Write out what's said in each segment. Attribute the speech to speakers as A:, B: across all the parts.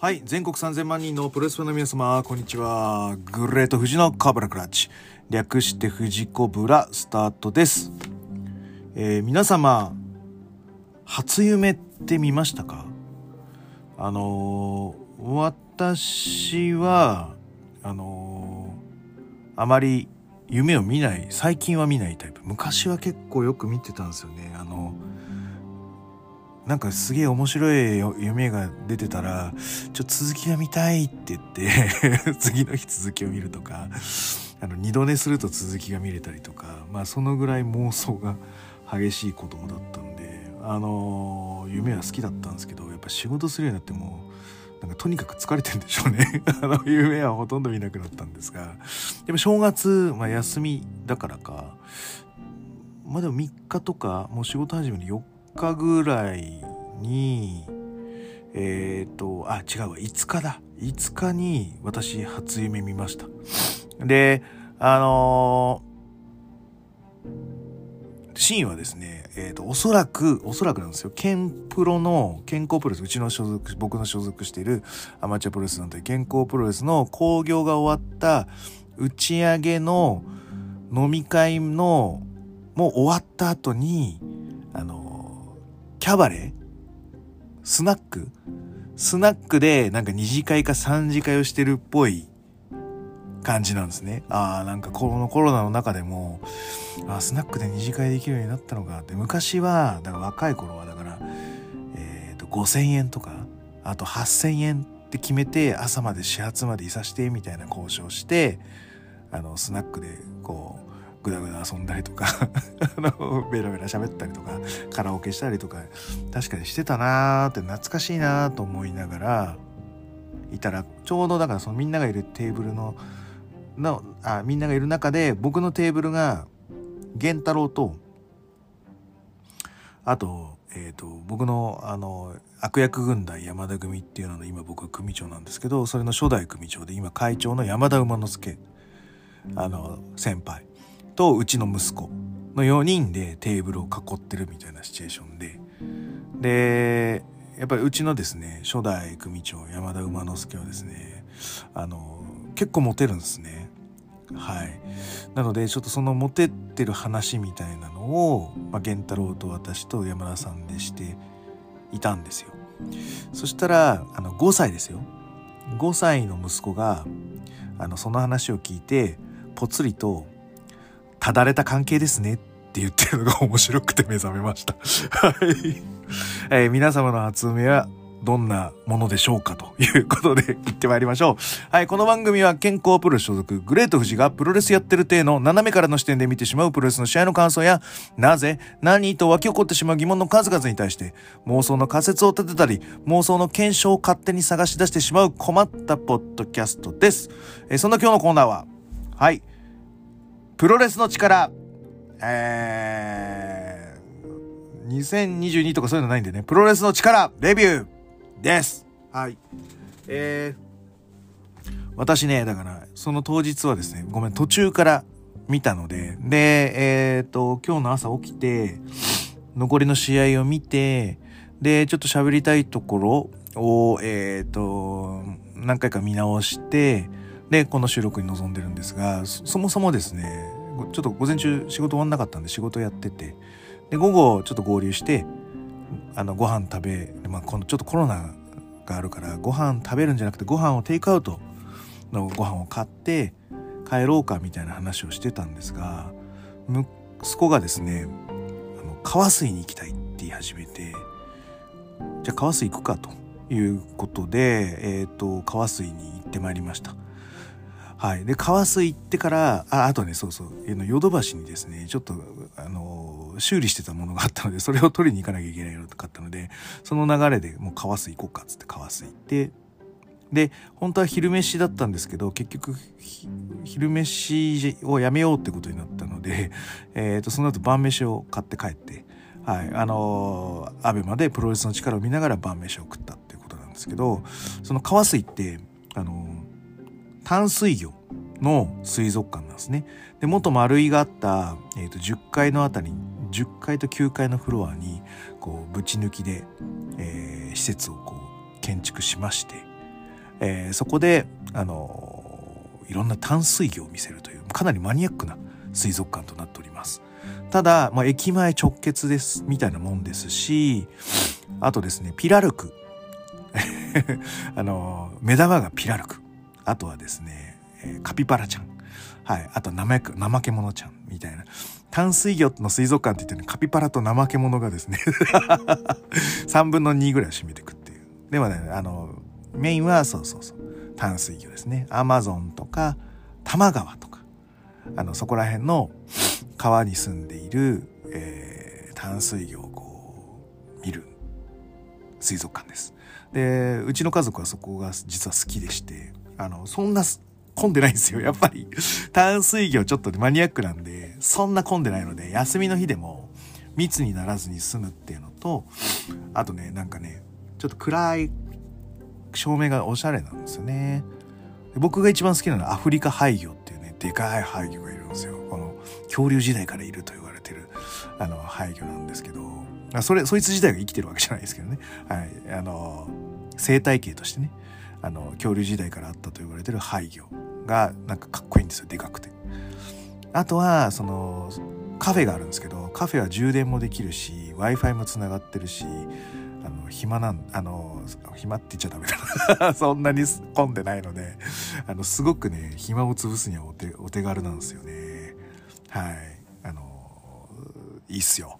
A: はい全国3000万人のプロレスファンの皆様こんにちは。グレート富士のカブラクラッチ。略して富士コブラスタートです、えー皆様初夢って見ましたか？あのー私はあのーあまり夢を見ない最近は見ないタイプ。昔は結構よく見てたんですよね。あのなんかすげえ面白い夢が出てたらちょっと続きが見たいって言って 次の日続きを見るとかあの二度寝すると続きが見れたりとかまあそのぐらい妄想が激しい子供だったんであの夢は好きだったんですけどやっぱ仕事するようになってもなんかとにかく疲れてるんでしょうね。あの夢はほとんど見なくなったんですがでも正月、まあ、休みだからかまあでも3日とかもう仕事始めの4日ぐらいにえっ、とあ違うわ。5日だ。5日に私初夢見ました。であのーシーンはですね、えー、とおそらくおそらくなんですよ。ケンプロの健康プロレスうちの所属僕の所属しているアマチュアプロレス団体健康プロレスの興行が終わった打ち上げの飲み会のもう終わった後にキャバレー？スナック？スナックでなんか二次会か三次会をしてるっぽい感じなんですね。ああ、なんかこのコロナの中でも、あスナックで二次会できるようになったのかって、昔は、だから若い頃はだから、えっ、と、5000円とか、あと8000円って決めて、朝まで始発までいさして、みたいな交渉して、あの、スナックで、こう、ぐだぐだ遊んだりとか、あの、ベラベラ喋ったりとか、カラオケしたりとか、確かにしてたなーって懐かしいなーと思いながら、いたら、ちょうどだからそのみんながいるテーブルの、のあみんながいる中で僕のテーブルが源太郎とあと,、えー、と僕のあの悪役軍団山田組っていうのの今僕組長なんですけどそれの初代組長で今会長の山田馬之助あの先輩。とうちの息子の4人でテーブルを囲ってるみたいなシチュエーションで。でやっぱりうちのですね初代組長山田馬之助はですねあの結構モテるんですね。はい。なのでちょっとそのモテってる話みたいなのを、まあ、源太郎と私と山田さんでしていたんですよ。そしたらあの5歳ですよ。5歳の息子があのその話を聞いてぽつりと「ただれた関係ですね」って言ってるのが面白くて目覚めましたはい、えー皆様の初夢はどんなものでしょうかということで行ってまいりましょう。はい、この番組は健康プロレス所属グレート富士がプロレスやってる体の斜めからの視点で見てしまうプロレスの試合の感想や、なぜ、何と湧き起こってしまう疑問の数々に対して妄想の仮説を立てたり、妄想の検証を勝手に探し出してしまう困ったポッドキャストです。えーそんな今日のコーナーは、はい、プロレスの力、えー、2022とかそういうのないんでね、プロレスの力、レビューです。はい。えー、私ね、だから、その当日はですね、ごめん、途中から見たので、で、えっ、と、今日の朝起きて、残りの試合を見て、で、ちょっと喋りたいところを、えっ、と、何回か見直して、で、この収録に臨んでるんですが、そもそもですね、ちょっと午前中仕事終わんなかったんで仕事やってて、で、午後ちょっと合流して、あの、ご飯食べ、まあ、このちょっとコロナがあるから、ご飯食べるんじゃなくて、ご飯をテイクアウトのご飯を買って帰ろうかみたいな話をしてたんですが、息子がですね、あの、川水に行きたいって言い始めて、じゃあ川水行くかということで、えっ、と、川水に行ってまいりました。はい。で、川水行ってから、あ、あとね、そうそう、あの、ヨドバシにですね、ちょっと、あの、修理してたものがあったので、それを取りに行かなきゃいけないかったので、その流れでもう川水行こうかっつって川水行って、で、本当は昼飯だったんですけど、結局、昼飯をやめようってことになったので、えっ、と、その後晩飯を買って帰って、はい、あのー、アベマでプロレスの力を見ながら晩飯を食ったっていうことなんですけど、その川水って、あの淡水魚の水族館なんですね。で、元丸井があった、えー、と10階のあたり、10階と9階のフロアに、こう、ぶち抜きで、えー施設をこう、建築しまして、えー、そこで、あのいろんな淡水魚を見せるという、かなりマニアックな水族館となっております。ただ、まあ、駅前直結です、みたいなもんですし、あとですね、ピラルク。あの目玉がピラルク。あとはですねえ、カピバラちゃん。はい。あと、怠け、怠け者ちゃん。みたいな。淡水魚の水族館って言ってね、カピバラと怠け者がですね 3分の2ぐらい占めてくっていう。でもね、あの、メインはそうそうそう。淡水魚ですね。アマゾンとか、多摩川とか、あの、そこら辺の川に住んでいる、えー、淡水魚をこう、見る水族館です。で、うちの家族はそこが実は好きでして、あの、そんな混んでないんですよ。やっぱり淡水魚ちょっとマニアックなんで、そんな混んでないので、休みの日でも密にならずに済むっていうのと、あとね、なんかね、ちょっと暗い照明がおしゃれなんですよね。僕が一番好きなのはアフリカ廃魚っていうね、でかい廃魚がいるんですよ。この恐竜時代からいると言われてる、あの、廃魚なんですけど、それ、そいつ自体が生きてるわけじゃないですけどね。はい。あの、生態系としてね、あの、恐竜時代からあったと言われてる廃魚が、なんかかっこいいんですよ、でかくて。あとは、その、カフェがあるんですけど、カフェは充電もできるし、Wi-Fi もつながってるし、あの、暇なん、あの、暇って言っちゃダメだな そんなに混んでないので、あの、すごくね、暇を潰すにはお手、お手軽なんですよね。はい。あの、いいっすよ。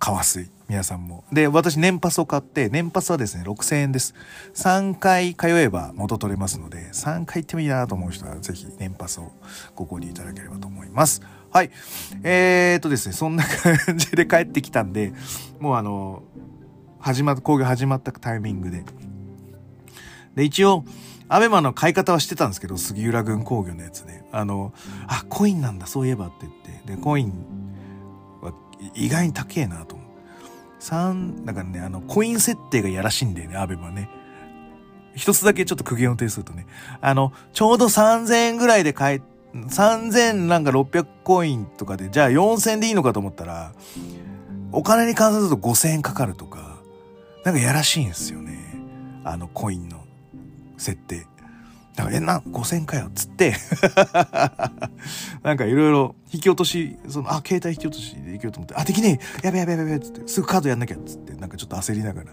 A: 川水。皆さんも。で、私年パスを買って、年パスはですね、6000円です。3回通えば元取れますので、3回行ってもいいなと思う人は、ぜひ年パスをご購入いただければと思います。はい。えー、っとですね、そんな感じで帰ってきたんで、もうあの、始まっ、工業始まったタイミングで。で、一応、アベマの買い方はしてたんですけど、杉浦軍工業のやつね。あの、あ、コインなんだ、そういえばって言って。で、コイン意外に高えなと思う。3、だからね、あの、コイン設定がやらしいんだよね、アベマね。一つだけちょっと苦言を呈するとね。あの、ちょうど3000円ぐらいで買え、3000なんか600コインとかで、じゃあ4000でいいのかと思ったら、お金に換算すると5000円かかるとか、なんかやらしいんですよね。あのコインの設定。だか、え、な、5000かよ、っつって なんかいろいろ引き落とし、その、あ、携帯引き落としできると思って、あ、できねえやべやべやべやべつって、すぐカードやんなきゃっつって、なんかちょっと焦りながら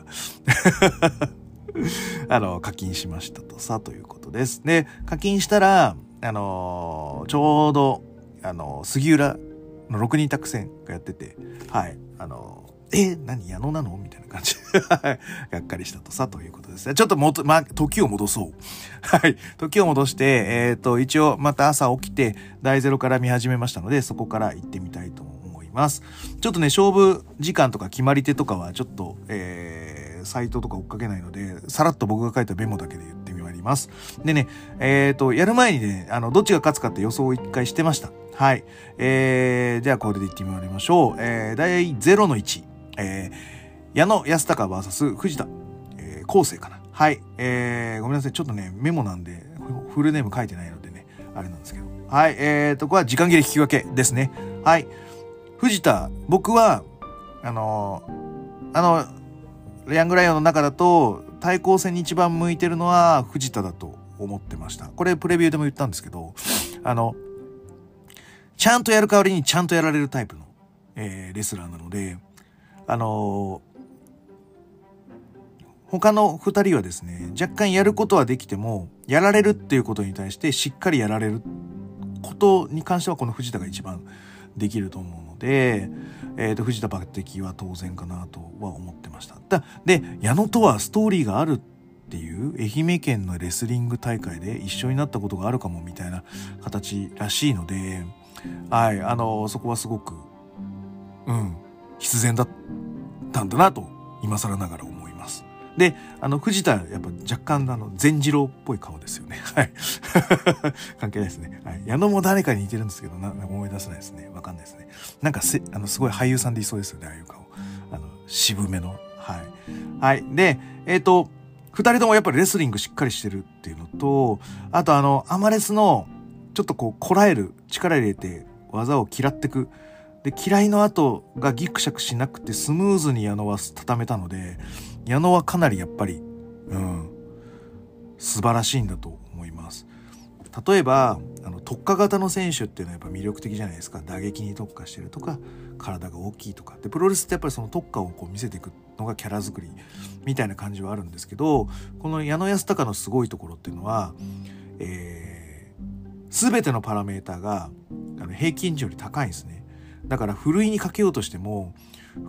A: あの、課金しましたとさ、ということです。で、課金したら、あのー、ちょうど、あのー、杉浦の6人宅戦がやってて、はい、あのーえ、何矢野なの？みたいな感じ。がっかりしたとさ、ということですね。ちょっともと、まあ、時を戻そう。はい。時を戻して、えっ、ー、と、一応、また朝起きて、第ゼロから見始めましたので、そこから行ってみたいと思います。ちょっとね、勝負時間とか決まり手とかは、ちょっと、えー、サイトとか追っかけないので、さらっと僕が書いたメモだけで言ってみます。でね、えっ、ー、と、やる前にね、あの、どっちが勝つかって予想を一回してました。はい。えー、じゃあこれでいってみましょう。えー、第0の1。えー、矢野安隆 VS 藤田、えー、昴生かな。はい。えー、ごめんなさい。ちょっとね、メモなんで、フルネーム書いてないのでね、あれなんですけど。はい。えーと、これは時間切れ引き分けですね。はい。藤田、僕は、あのー、あの、ヤングライオンの中だと、対抗戦に一番向いてるのは藤田だと思ってました。これプレビューでも言ったんですけど、あの、ちゃんとやる代わりにちゃんとやられるタイプの、えー、レスラーなので、あの他の二人はですね、若干やることはできても、やられるっていうことに対してしっかりやられることに関してはこの藤田が一番できると思うので、えっ、ー、と、藤田抜擢は当然かなとは思ってました。だで、矢野とはストーリーがあるっていう愛媛県のレスリング大会で一緒になったことがあるかもみたいな形らしいので、はい、あの、そこはすごく、うん、必然だったんだなと、今更ながら思います。で、あの、藤田、やっぱ若干、あの、善次郎っぽい顔ですよね。はい。関係ないですね。はい。矢野も誰かに似てるんですけど、な、思い出せないですね。わかんないですね。なんかせ、あの、すごい俳優さんでいそうですよね、ああいう顔。あの、渋めの。はい。はい。で、えっ、ー、と、二人ともやっぱりレスリングしっかりしてるっていうのと、あとあの、アマレスの、ちょっとこう、こらえる、力入れて、技を嫌ってく。で、嫌いの後がギクシャクしなくてスムーズに矢野は畳めたので、矢野はかなりやっぱり、うん、素晴らしいんだと思います。例えばあの特化型の選手っていうのはやっぱ魅力的じゃないですか。打撃に特化してるとか体が大きいとか。でプロレスってやっぱりその特化をこう見せていくのがキャラ作りみたいな感じはあるんですけどこの矢野康隆のすごいところっていうのは、えー、全てのパラメーターがあの平均値より高いんですね。だからふるいにかけようとしても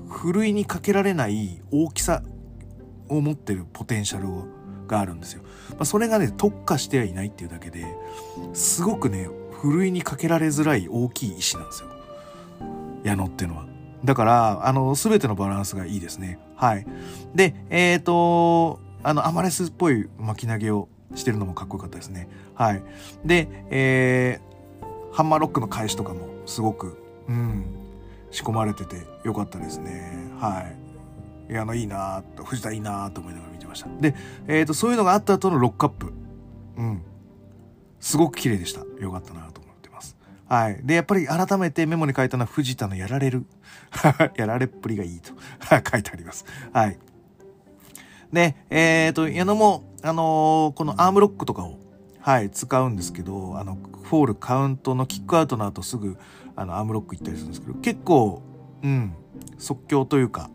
A: ふるいにかけられない大きさを持ってるポテンシャルがあるんですよ。まあ、それがね特化してはいないっていうだけですごくねふるいにかけられづらい大きい石なんですよ矢野ってのは。だからあの全てのバランスがいいですね。はい。でえっ、ー、とあのアマレスっぽい巻き投げをしてるのもかっこよかったですね。はい。で、えー、ハンマーロックの返しとかもすごく、うん、仕込まれててよかったですね。はい。いや、あの、いいなと、藤田いいなと思いながら見てました。で、えっ、ー、と、そういうのがあった後のロックアップ。うん。すごく綺麗でした。よかったなと思ってます。はい。で、やっぱり改めてメモに書いたのは藤田のやられる。やられっぷりがいいと 書いてあります。はい。で、えっ、ー、と、矢野も、あのー、このアームロックとかを、はい、使うんですけど、あの、フォール、カウントのキックアウトの後すぐ、あのアームロック行ったりするんですけど結構うん即興というか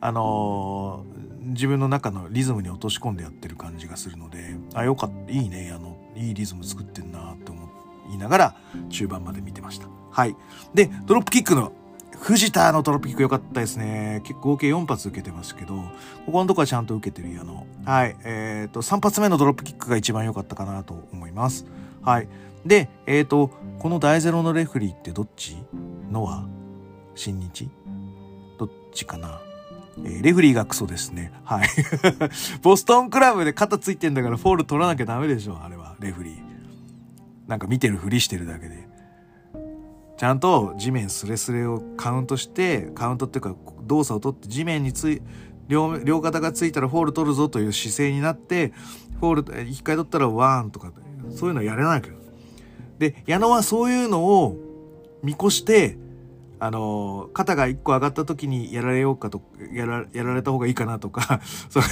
A: あのー、自分の中のリズムに落とし込んでやってる感じがするのであよかったいいねあのいいリズム作ってんなって思いながら中盤まで見てましたはいでドロップキックの藤田のドロップキック良かったですね。結構合計4発受けてますけど、ここのとこはちゃんと受けてるあの、はい、えっ、ー、と、3発目のドロップキックが一番良かったかなと思います。はい。で、えっ、ー、と、この大ゼロのレフリーってどっち？ノア？新日？どっちかな？えー、レフリーがクソですね。はい。ボストンクラブで肩ついてんだからフォール取らなきゃダメでしょ、あれは、レフリー。なんか見てるふりしてるだけで。ちゃんと地面スレスレをカウントして、カウントっていうか動作を取って地面につい、両、両肩がついたらフォール取るぞという姿勢になって、フォール、一回取ったらワーンとか、そういうのやれないけど。で、矢野はそういうのを見越して、あの、肩が一個上がった時にやられようかと、やら、やられた方がいいかなとか、その、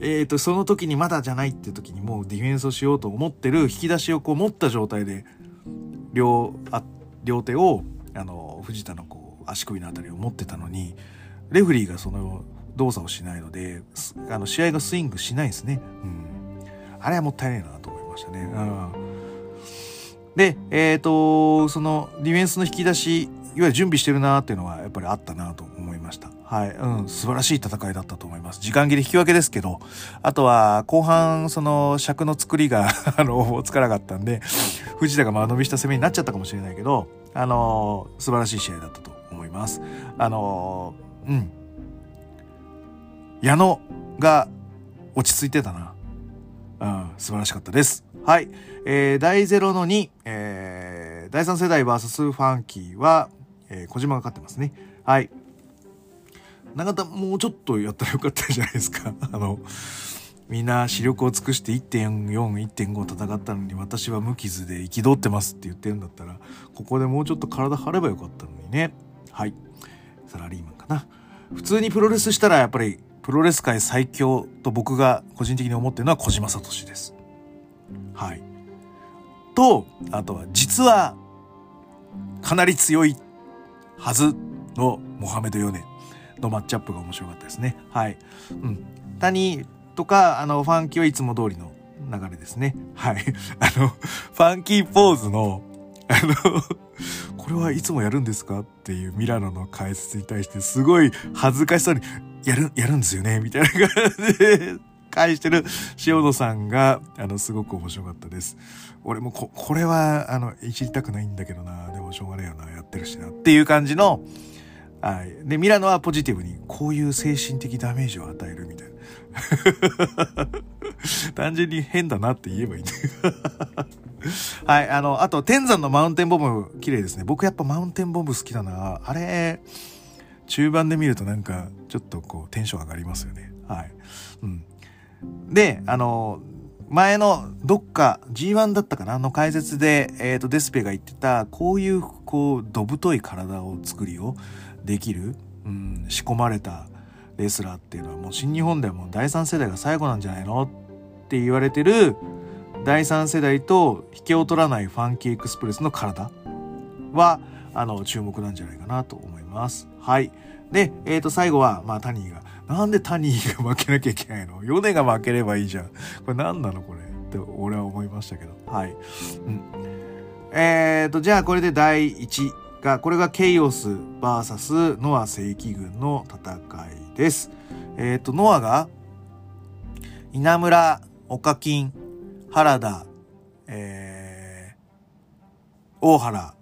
A: えっ、と、その時にまだじゃないっていう時にもうディフェンスをしようと思ってる引き出しをこう持った状態で、両、あ、両手を、あの、藤田のこう、足首のあたりを持ってたのに、レフリーがその動作をしないので、あの、試合がスイングしないですね。うん。あれはもったいないなと思いましたね。うんで、えっ、ー、と、そのディフェンスの引き出し、いわゆる準備してるなっていうのはやっぱりあったなと思いました。はい。うん。素晴らしい戦いだったと思います。時間切れ引き分けですけど、あとは後半、その尺の作りが あの、つかなかったんで、藤田が間延びした攻めになっちゃったかもしれないけど、あの、素晴らしい試合だったと思います。あの、うん。矢野が落ち着いてたな。うん。素晴らしかったです。はい。えー、第0の2、えー、第3世代 VS ファンキーは、えー、小島が勝ってますね。はい。永田もうちょっとやったらよかったじゃないですか。あの、みんな視力を尽くして1.4、1.5戦ったのに私は無傷で憤ってますって言ってるんだったら、ここでもうちょっと体張ればよかったのにね。はい。サラリーマンかな。普通にプロレスしたらやっぱりプロレス界最強と僕が個人的に思ってるのは小島聡です。はい。と、あとは実はかなり強いはずのモハメド・ヨネのマッチアップが面白かったですね。はい。うん。谷とか、あの、ファンキーはいつも通りの流れですね。はい。あの、ファンキーポーズの、あの、これはいつもやるんですかっていうミラノの解説に対してすごい恥ずかしそうに、やる、やるんですよねみたいな感じで返してる塩野さんが、あの、すごく面白かったです。俺もこ、これは、あの、いじりたくないんだけどな、でもしょうがねえよな、やってるしな、っていう感じの、はい。で、ミラノはポジティブに、こういう精神的ダメージを与えるみたいな。単純に変だなって言えばいいんだ はい。あの、あと、天山のマウンテンボム、綺麗ですね。僕やっぱマウンテンボム好きだな。あれ、中盤で見るとなんか、ちょっとこう、テンション上がりますよね。はい。うん。で、あの、前のどっか G1 だったかな？の解説で、え、ー、と、デスペが言ってた、こういう、こう、どぶとい体を作りをできる、うん、仕込まれたレスラーっていうのはもう新日本ではもう第三世代が最後なんじゃないの？って言われてる第3世代と引けを取らないファンキーエクスプレスの体は、あの、注目なんじゃないかなと思います。はい。で、えっ、ー、と、最後は、まあ、タニーが、なんでタニーが負けなきゃいけないの？ヨネが負ければいいじゃん。これ何なのこれ？って俺は思いましたけど。はい。うん。えっ、ー、と、じゃあこれで第1が、これがケイオス VS ノア正規軍の戦いです。えっ、ー、と、ノアが、稲村、岡金、原田、えー、大原、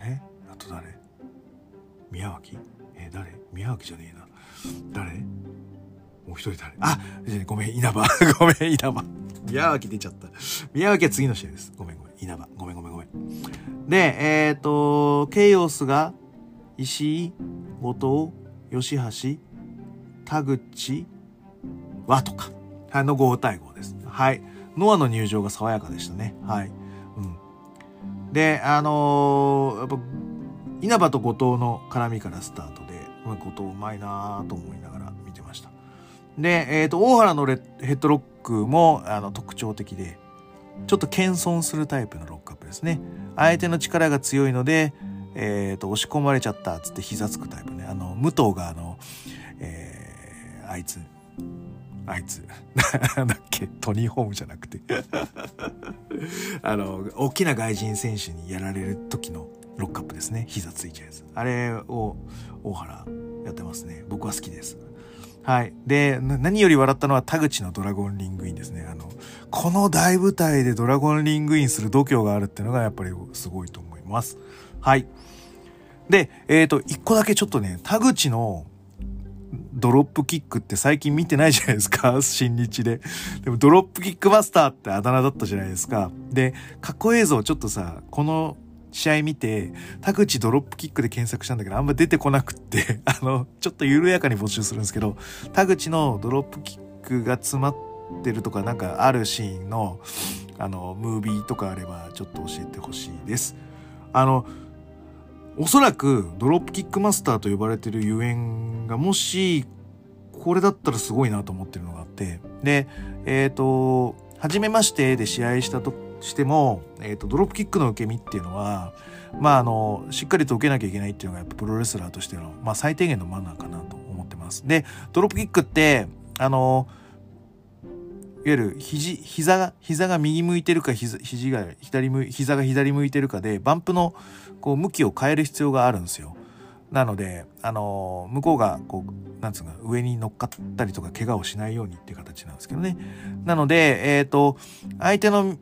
A: え？あと誰？宮脇？え誰？宮脇じゃねえな。誰？もう一人誰？あごめん、稲葉。ごめん、稲葉。宮脇出ちゃった。宮脇は次の試合です。ごめんごめん。稲葉。ごめんごめんごめん。で、えっ、ー、と、ケイオスが、石井、後藤、吉橋、田口、和とか、あの5対5です。はい。ノアの入場が爽やかでしたね。はい。うん。で、あのー、やっぱ、稲葉と後藤の絡みからスタートで、後藤うまいなと思いながら見てました。で、えっ、ー、と、大原のレヘッドロックもあの特徴的で、ちょっと謙遜するタイプのロックアップですね。相手の力が強いので、えっ、ー、と、押し込まれちゃったっつって膝つくタイプね。あの、武藤があの、えー、あいつ、あいつ、なんだっけ、トニー・ホームじゃなくて あの、大きな外人選手にやられる時のロックアップですね。膝ついちゃうやつ。あれを大原やってますね。僕は好きです。はい。で、何より笑ったのは田口のドラゴンリングインですね。あの、この大舞台でドラゴンリングインする度胸があるっていうのがやっぱりすごいと思います。はい。で、えっ、ー、と、一個だけちょっとね、田口のドロップキックって最近見てないじゃないですか 新日で。でもドロップキックマスターってあだ名だったじゃないですか。で、過去映像ちょっとさ、この試合見て、田口ドロップキックで検索したんだけど、あんま出てこなくって、あの、ちょっと緩やかに募集するんですけど、田口のドロップキックが詰まってるとか、なんかあるシーンの、あの、ムービーとかあれば、ちょっと教えてほしいです。あの、おそらくドロップキックマスターと呼ばれてるゆえんが、もし、これだったらすごいなと思ってるのがあって、で、えっ、ー、と、初めましてで試合したとしても、えっ、ー、と、ドロップキックの受け身っていうのは、まあ、あの、しっかりと受けなきゃいけないっていうのがやっぱプロレスラーとしての、まあ、最低限のマナーかなと思ってます。で、ドロップキックって、あの、いわゆる肘、膝が、膝が右向いてるか、膝肘が左向い、膝が左向いてるかで、バンプのこう向きを変える必要があるんですよ。なので、あの向こうが、こう、なんつうか、上に乗っかったりとか、怪我をしないようにっていう形なんですけどね。なので、えっ、ー、と、相手の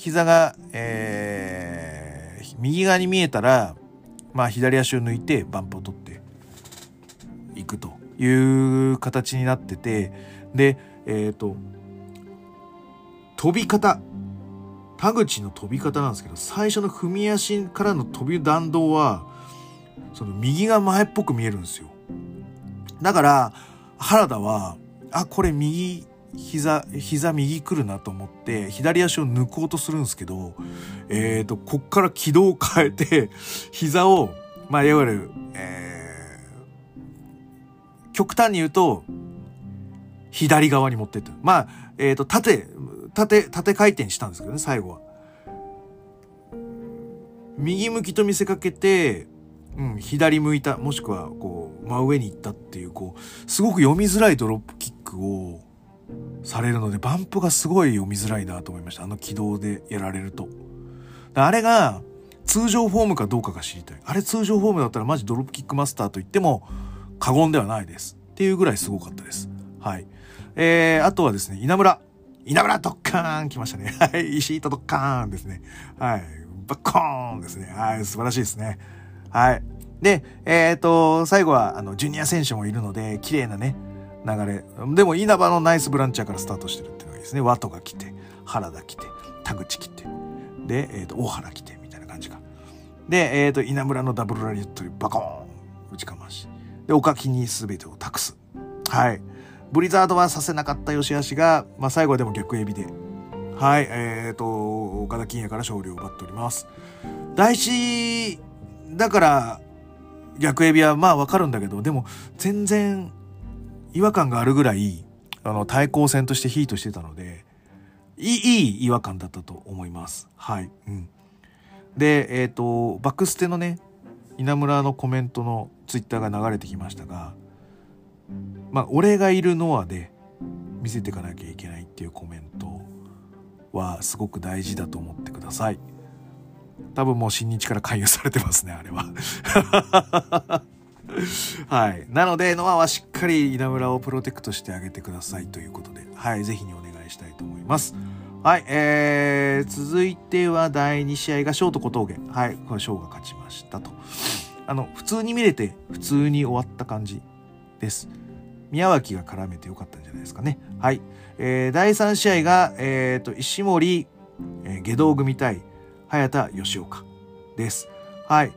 A: 膝が、えー、右側に見えたら、まあ、左足を抜いて、バンプを取っていくという形になってて、で、えっ、ー、と、飛び方。田口の飛び方なんですけど、最初の踏み足からの飛び弾道は、その右が前っぽく見えるんですよ。だから、原田は、あ、これ右、膝、膝右来るなと思って、左足を抜こうとするんですけど、えっ、ー、と、こっから軌道を変えて、膝を、まあ、いわゆる、えー、極端に言うと、左側に持ってって。まあ、えっ、ー、と、縦、縦、縦回転したんですけどね、最後は。右向きと見せかけて、うん、左向いた、もしくは、こう、真上に行ったっていう、こう、すごく読みづらいドロップキックをされるので、バンプがすごい読みづらいなと思いました。あの軌道でやられると。あれが、通常フォームかどうかが知りたい。あれ通常フォームだったらマジドロップキックマスターと言っても過言ではないです。っていうぐらいすごかったです。はい。えー、あとはですね、稲村。稲村ドッカーン来ましたね。はい。石井とドッカーンですね。はい。バッコーンですね。はい。素晴らしいですね。はい。で、えっ、ー、と、最後は、あの、ジュニア選手もいるので、綺麗なね、流れ。でも、稲葉のナイスブランチャーからスタートしてるっていうのがいいですね。ワトが来て、原田来て、田口来て、で、えっ、ー、と、大原来て、みたいな感じか。で、えっ、ー、と、稲村のダブルラリットにバコーン打ちかまし。で、岡木に全てを託す。はい。ブリザードはさせなかった吉橋が、まあ、最後はでも逆エビで、はい、えっ、ー、と、岡田金也から勝利を奪っております。第一、だから、逆エビはまあわかるんだけど、でも全然違和感があるぐらい、あの、対抗戦としてヒートしてたので、いい、いい違和感だったと思います。はい。うん。で、えっ、ー、と、バックステのね、稲村のコメントのツイッターが流れてきましたが、まあ、俺がいるノアで見せていかなきゃいけないっていうコメントはすごく大事だと思ってください。多分もう新日から勧誘されてますね、あれは。はい。なので、ノアはしっかり稲村をプロテクトしてあげてくださいということで、はい、ぜひにお願いしたいと思います。はい、えー、続いては第2試合がショート小峠。はい、これショーが勝ちましたと。あの、普通に見れて、普通に終わった感じです。宮脇が絡めてよかったんじゃないですかね。はい。えー、第3試合が、え、ー、と、石森、えー、下道組対早田吉岡です。はい。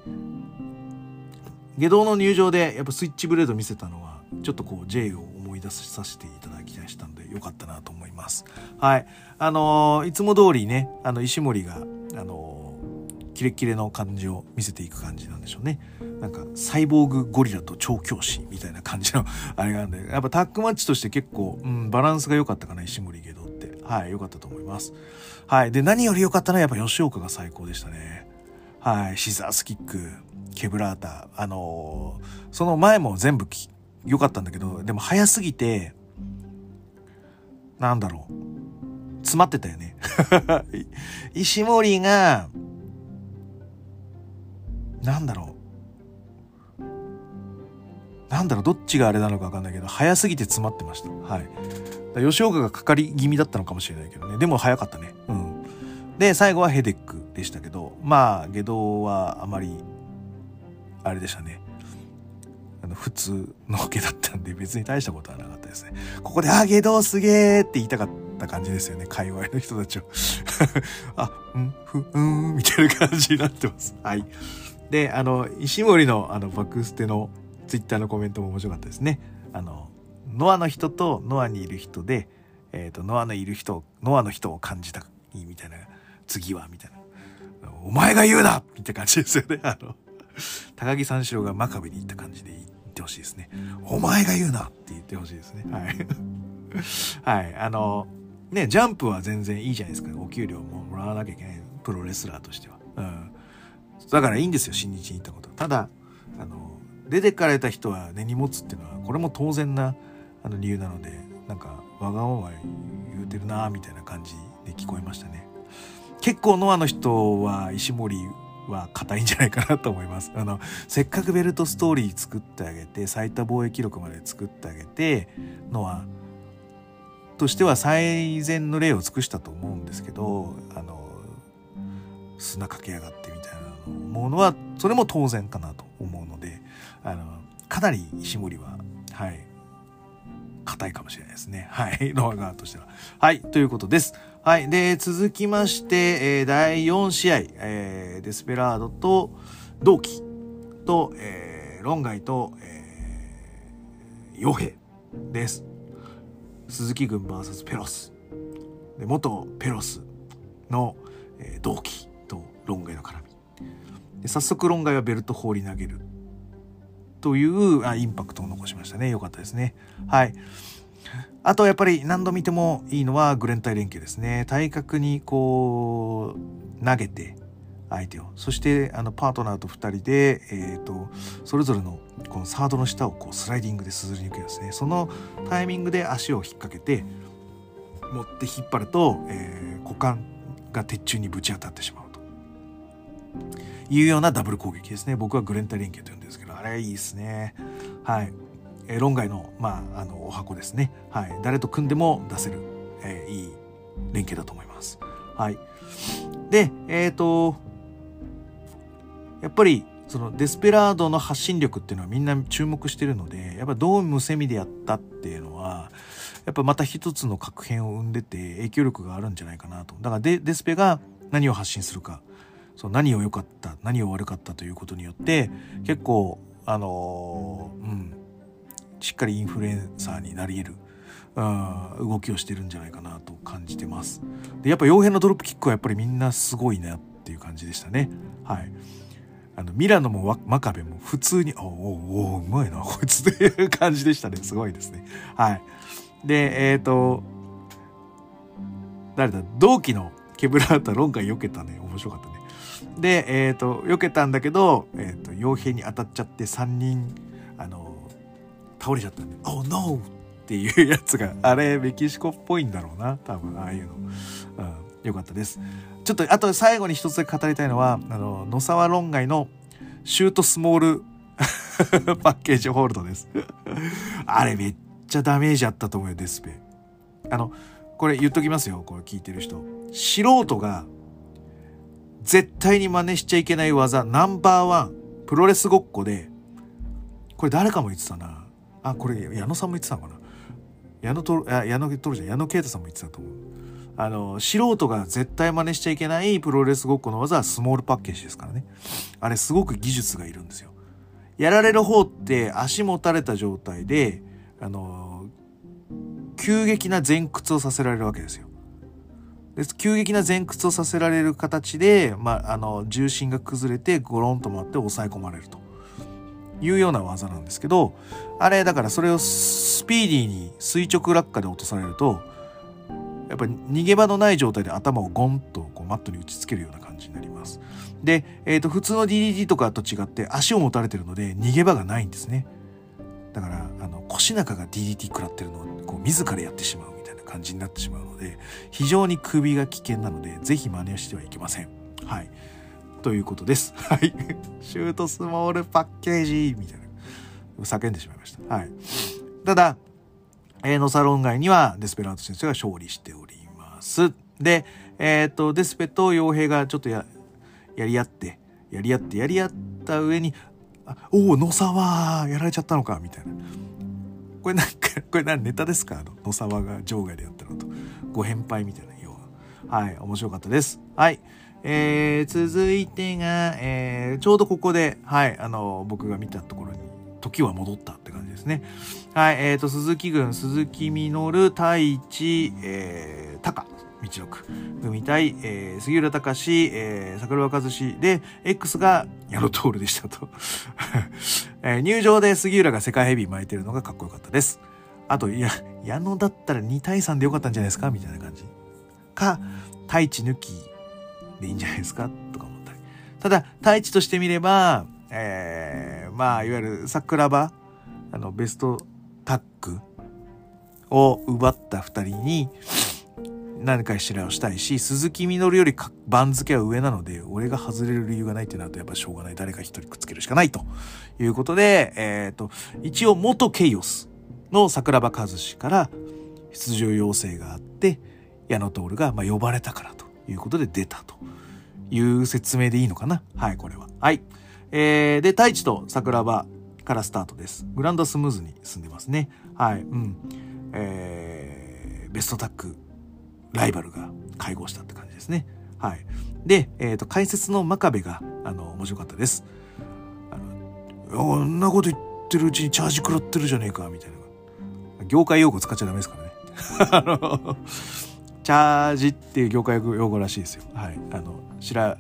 A: 下道の入場でやっぱスイッチブレード見せたのはちょっとこう J を思い出させていただきましたんでよかったなと思います。はい。あのー、いつも通りね、あの石森が、あのー、キレッキレの感じを見せていく感じなんでしょうね。なんかサイボーグゴリラと調教師みたいな感じのあれがあるんで、やっぱタッグマッチとして結構、うん、バランスが良かったかな、石森下道って。はい、良かったと思います。はい。で、何より良かったのはやっぱ吉岡が最高でしたね。はい、シザースキック。ケブラータあのー、その前も全部良かったんだけどでも早すぎてなんだろう詰まってたよね。石森がなんだろうなんだろうどっちがあれなのか分かんないけど早すぎて詰まってました。はい。吉岡がかかり気味だったのかもしれないけどね。でも早かったね。うん。で最後はヘデックでしたけどまあ下道はあまりあれでしたね。あの、普通の毛だったんで別に大したことはなかったですね。ここで、あ、ゲドすげーって言いたかった感じですよね。界隈の人たちを。あ、うん、ふ、うん、みたいな感じになってます。はい。で、あの、石森のあの、バックステのツイッターのコメントも面白かったですね。あの、ノアの人とノアにいる人で、えっ、ー、と、ノアのいる人、ノアの人を感じたいいみたいな、次は、みたいな。お前が言うなみたいな感じですよね。あの、高木三四郎が真壁に行った感じで言ってほしいですね。お前が言うなって言ってほしいですね。はい。はい。あの、ね、ジャンプは全然いいじゃないですか。お給料ももらわなきゃいけない。プロレスラーとしては。うん。だからいいんですよ、新日に行ったこと。ただ、あの、出てかれた人は根に持つっていうのは、これも当然なあの理由なので、なんか、わがまま言うてるなみたいな感じで聞こえましたね。結構ノアの人は石森は硬いんじゃないかなと思います。あの、せっかくベルトストーリー作ってあげて、最多防衛記録まで作ってあげて、のは、としては最善の例を尽くしたと思うんですけど、あの、砂かけやがってみたいなものは、それも当然かなと思うので、あの、かなり石森は、はい、硬いかもしれないですね。はい、ノア側としては。はい、ということです。はい。で、続きまして、えー、第4試合、えー、デスペラードと同期と、えー、ロンガイと、えー、ヨヘです。鈴木軍 VS ペロス。で、元ペロスの、えー、同期とロンガイの絡み。早速ロンガイはベルト放り投げるというあインパクトを残しましたね。よかったですね。はい。あとやっぱり何度見てもいいのはグレンタイ連携ですね。体格にこう投げて相手を。そしてあのパートナーと2人で、えーと、それぞれのこのサードの下をこうスライディングですずり抜けですね。そのタイミングで足を引っ掛けて持って引っ張ると、えー、股間が鉄柱にぶち当たってしまうというようなダブル攻撃ですね。僕はグレンタ連携と言うんですけど、あれいいですね。はい。えー、論外の、まあ、あの、お箱ですね。はい。誰と組んでも出せる、えー、いい連携だと思います。はい。で、えっ、ー、と、やっぱり、そのデスペラードの発信力っていうのはみんな注目してるので、やっぱどう無セミでやったっていうのは、やっぱまた一つの確変を生んでて影響力があるんじゃないかなと。だからデデスペが何を発信するか、そう何を良かった、何を悪かったということによって、結構、あのー、うん、しっかりインフルエンサーになり得る動きをしてるんじゃないかなと感じてます。でやっぱ傭兵のドロップキックはやっぱりみんなすごいなっていう感じでしたね。はい。あのミラノも真壁も普通に「おおおうまいなこいつ」っていう感じでしたねすごいですね。はい。で、えっ、ー、と、誰だ？同期のケブラータ論外避けたね。面白かったね。で、えっ、ー、と、避けたんだけど、えっ、ー、と、傭兵に当たっちゃって3人、倒れちゃったんで、Oh no! っていうやつが、あれ、メキシコっぽいんだろうな。多分、ああいうの。うん。よかったです。ちょっと、あと最後に一つだけ語りたいのは、あの、野沢論外のシュートスモール パッケージホールドですあれめっちゃダメージあったと思うよ、デスペ。あの、これ言っときますよ、これ聞いてる人。素人が絶対に真似しちゃいけない技ナンバーワン、プロレスごっこで、これ誰かも言ってたな。あ、これ矢野さんも言ってたのかな？矢野と、あ、矢野とるじゃん、矢野啓太さんも言ってたと思う。あの、素人が絶対真似しちゃいけないプロレスごっこの技はスモールパッケージですからね。あれすごく技術がいるんですよ。やられる方って足持たれた状態で、あの、急激な前屈をさせられるわけですよ。で急激な前屈をさせられる形で、まあ、あの重心が崩れてゴロンと回って抑え込まれるというような技なんですけどあれだからそれをスピーディーに垂直落下で落とされるとやっぱり逃げ場のない状態で頭をゴンとこうマットに打ちつけるような感じになります。で、えー、と普通の DDT とかと違って足を持たれてるので逃げ場がないんですね。だからあの腰中が DDT 食らってるのをこう自らやってしまうみたいな感じになってしまうので非常に首が危険なのでぜひ真似をしてはいけません。はい。ということです。はい。シュートスモールパッケージみたいな叫んでしまいました。はい。ただ、えー、ノサロン街にはデスペラート先生が勝利しております。で、えっ、ー、と、デスペと傭兵がちょっとや、やり合って、やり合って、やり合った上に、あおお、野沢やられちゃったのか、みたいな。これなんか、これ何ネタですか？あの、野沢が場外でやったのと。ご返杯みたいなような。はい、面白かったです。はい。えー、続いてが、えー、ちょうどここで、はい、あの、僕が見たところに、時は戻ったって感じですね。はい、えっ、ー、と、鈴木軍、鈴木みのる、太一、えー、高、道六組対、えー、杉浦隆、えー、桜庭和志で、X が矢野徹でしたと、えー。入場で杉浦が世界ヘビー巻いてるのがかっこよかったです。あと、いや、矢野だったら2対3でよかったんじゃないですか？みたいな感じ。か、太一抜きでいいんじゃないですか？とか思ったり。ただ、太一としてみれば、えー、まあ、いわゆる桜庭、あの、ベストタッグを奪った2人に、何かしらをしたいし、鈴木みのるより番付は上なので、俺が外れる理由がないってなるとやっぱしょうがない。誰か一人くっつけるしかないということで、えっ、ー、と、一応元ケイオスの桜庭和志から出場要請があって、矢野徹がま呼ばれたからということで出たという説明でいいのかな？はい、これは。はい。えー、で、太一と桜庭からスタートです。グランドスムーズに進んでますね。はい。うん。えー、ベストタックライバルが会合したって感じですね。はい。で、えっ、ー、と、解説の真壁が、あの、面白かったです。あの、こんなこと言ってるうちにチャージ食らってるじゃねえか、みたいな。業界用語使っちゃダメですからね。あの、チャージっていう業界用語らしいですよ。はい。あの、調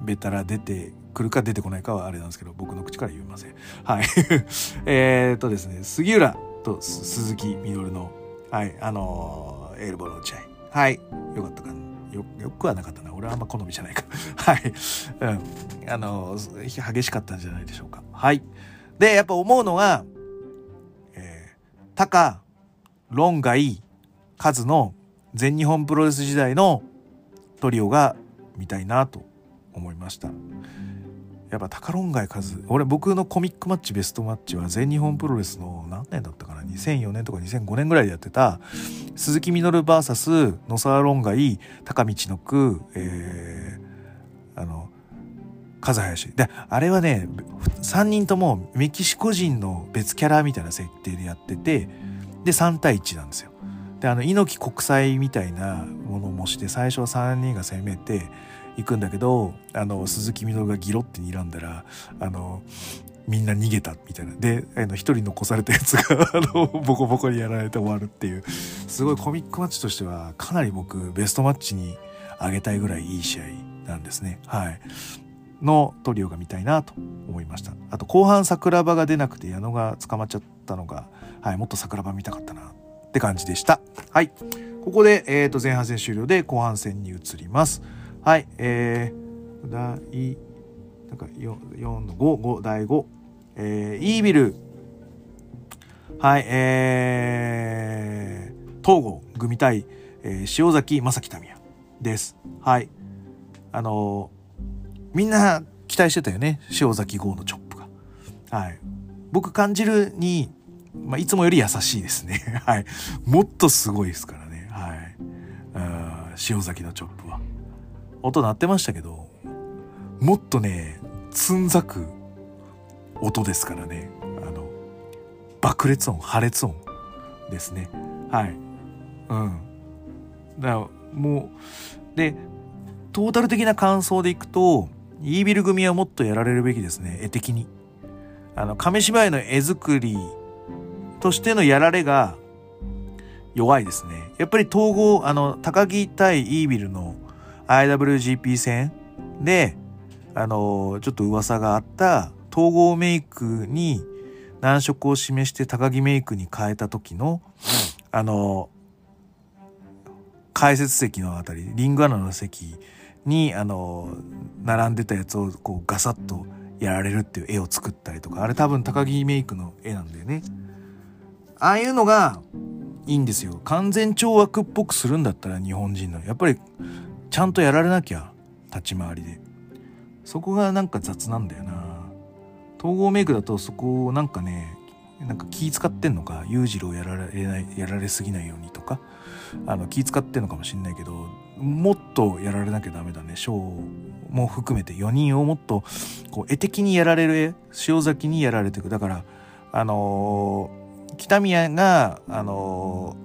A: べたら出てくるか出てこないかはあれなんですけど、僕の口から言いません。はい。えっとですね、杉浦と鈴木みのるの、はい、あのエールボーの打ち合。はい。よかったかな。よ、よくはなかったな。俺はあんま好みじゃないか はい。うん。あの、激しかったんじゃないでしょうか。はい。で、やっぱ思うのは、えー、タカ、ロンガイ、カズの全日本プロレス時代のトリオが見たいなと思いました。やっぱタカロンガイカズ俺僕のコミックマッチベストマッチは全日本プロレスの何年だったかな？2004年とか2005年ぐらいでやってた鈴木みのる VS 野沢論外高道の句えー、あの風林であれはね3人ともメキシコ人の別キャラみたいな設定でやっててで3対1なんですよ。であの猪木国際みたいなものもして最初は3人が攻めて行くんだけどあの鈴木みのるがギロって睨んだらあのみんな逃げたみたいな。で一人残されたやつが あのボコボコにやられて終わるっていう。すごいコミックマッチとしてはかなり僕ベストマッチにあげたいぐらいいい試合なんですね。はい。のトリオが見たいなと思いました。あと後半桜庭が出なくて矢野が捕まっちゃったのが、はい、もっと桜庭見たかったな。って感じでした。はい。ここで、えっ、ー、と、前半戦終了で後半戦に移ります。はい。えー、第、なんか4、4の5、5、第5。えー、イービル。はい、えー、東郷組対、えー、塩崎正樹民也です。はい。あのー、みんな期待してたよね。塩崎号のチョップが。はい。僕感じるに、まあ、いつもより優しいですね。はい。もっとすごいですからね。はい。塩崎のチョップは。音鳴ってましたけど、もっとね、つんざく音ですからね。あの、爆裂音、破裂音ですね。はい。うん。だから、もう、で、トータル的な感想でいくと、イービル組はもっとやられるべきですね、絵的に。あの、紙芝居の絵作りとしてのやられが弱いですね。やっぱり統合、あの、高木対イービルの IWGP 戦で、あの、ちょっと噂があった統合メイクに難色を示して高木メイクに変えた時の、あの、解説席のあたり、リングアナの席に、あの、並んでたやつをこうガサッとやられるっていう絵を作ったりとか、あれ多分高木メイクの絵なんだよね。ああいうのがいいんですよ。完全懲悪っぽくするんだったら日本人の。やっぱりちゃんとやられなきゃ、立ち回りで。そこがなんか雑なんだよな。統合メイクだとそこをなんかね、なんか気使ってんのか、裕次郎やられない、やられすぎないようにとか、あの気使ってんのかもしんないけど、もっとやられなきゃダメだね。ショーも含めて4人をもっとこう絵的にやられる絵、塩崎にやられていく。だから、あのー、北宮が、あの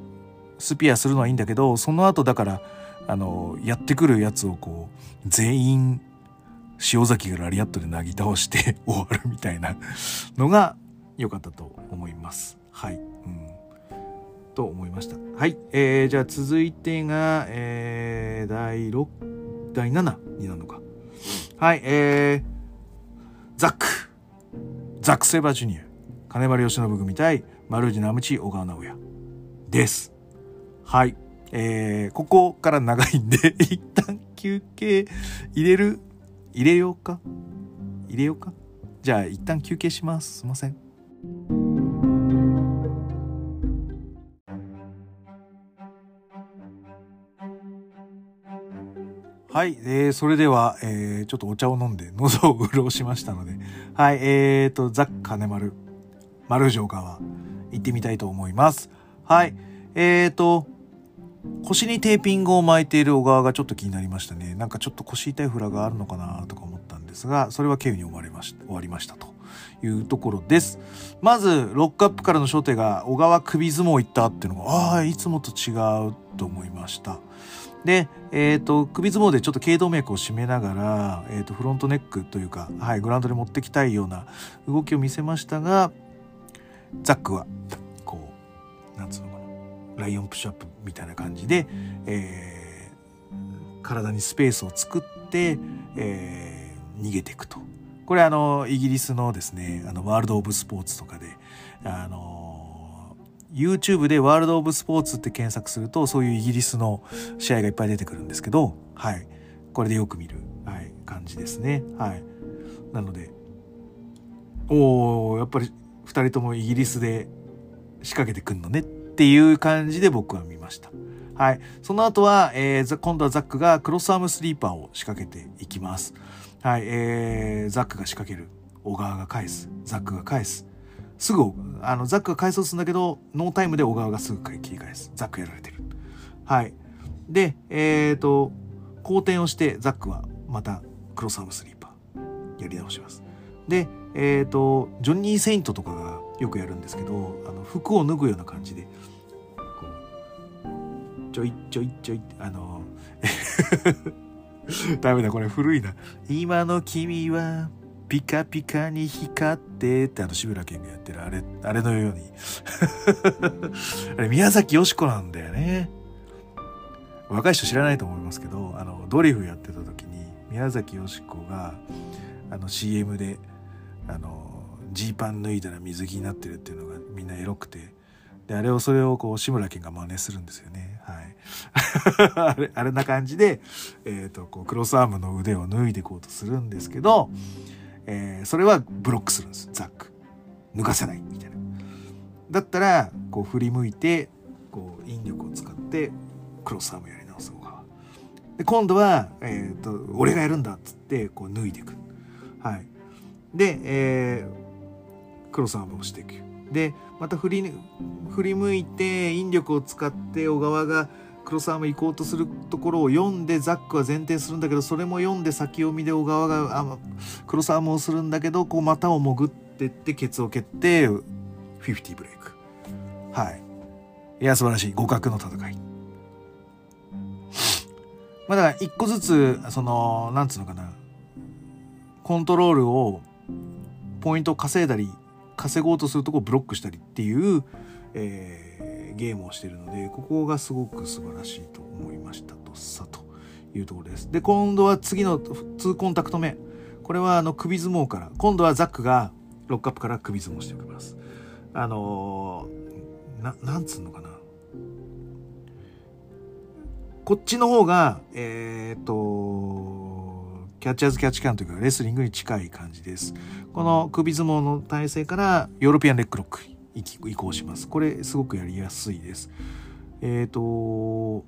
A: ー、スピアするのはいいんだけど、その後だから、あのー、やってくるやつをこう、全員、塩崎がラリアットでなぎ倒して 終わるみたいなのが良かったと思います。はい。うんと思いました。はい。えー、じゃあ続いてが、えー、第6、第7になるのか。はい、えー、ザック。ザック・セバジュニア。金丸義信組対丸内直チ小川直也。です。はい。えー、ここから長いんで 一旦休憩入れる？入れようか？入れようか？じゃあ一旦休憩します。すいません。はい、えー、それでは、えー、ちょっとお茶を飲んで喉を潤しましたので、はい、えーと、ザッカネ丸、丸城川、行ってみたいと思います。はい、えーと、腰にテーピングを巻いている小川がちょっと気になりましたね。なんかちょっと腰痛いフラがあるのかなとか思ったんですが、それは経由に終わりました、終わりましたというところです。まず、ロックアップからの初手が小川首相撲行ったっていうのが、ああ、いつもと違うと思いました。で、えっ、ー、と、首相撲でちょっと頸動脈を締めながら、えっ、ー、と、フロントネックというか、はい、グラウンドに持ってきたいような動きを見せましたが、ザックは、こう、なんつうのかな、ライオンプッシュアップみたいな感じで、えー、体にスペースを作って、えー、逃げていくと。これあの、イギリスのですね、あの、ワールド・オブ・スポーツとかで、あの、YouTube でワールド・オブ・スポーツって検索するとそういうイギリスの試合がいっぱい出てくるんですけど、はい。これでよく見る、はい、感じですね。はい。なので、おー、やっぱり2人ともイギリスで仕掛けてくんのねっていう感じで僕は見ました。はい。その後は、えー、今度はザックがクロスアームスリーパーを仕掛けていきます。はい。えー、ザックが仕掛ける。小川が返す。ザックが返す。すぐ、あの、ザックが返そうするんだけど、ノータイムで小川がすぐ切り返す。ザックやられてる。はい。で、えっ、ー、と、好転をして、ザックはまたクロスアームスリーパー、やり直します。で、えっ、ー、と、ジョニー・セイントとかがよくやるんですけど、あの、服を脱ぐような感じで、こう、ちょいちょいちょい、あの、ダメだ、これ古いな。今の君はピカピカに光ってってあの志村けんがやってるあれ、あれのように あれ宮崎よしこなんだよね。若い人知らないと思いますけど、あの、ドリフやってた時に宮崎よしこがあの CM であの、ジーパン脱いだら水着になってるっていうのがみんなエロくて、で、あれを、それをこう、志村けんが真似するんですよね。はい。あれ、あれな感じで、え、ー、と、こう、クロスアームの腕を脱いでいこうとするんですけど、えー、それはブロックするんです、ザック。脱がせない、みたいな。だったら、こう、振り向いて、こう、引力を使って、クロスアームやり直す方が。で、今度は、えっ、ー、と、俺がやるんだっつって、こう、脱いでいく。はい。で、えー、クロスアームをしていく。で、また振り、振り向いて引力を使って小川がクロスアーム行こうとするところを読んでザックは前転するんだけどそれも読んで先読みで小川があクロスアームをするんだけどこう股を潜ってってケツを蹴ってフィフティブレイク。はい。いや素晴らしい。互角の戦い。まあだから一個ずつそのなんつうのかな。コントロールをポイントを稼いだり稼ごうとするとこをブロックしたりっていう、えー、ゲームをしてるのでここがすごく素晴らしいと思いましたとさというところです。で今度は次の2コンタクト目これはあの首相撲から今度はザックがロックアップから首相撲しておきます。あのー、ななんつうのかなこっちの方がえっ、とキャッチアズキャッチキャンというかレスリングに近い感じです。この首相撲の体勢からヨーロピアンヘッドロック移行します。これすごくやりやすいです。えっ、ー、と、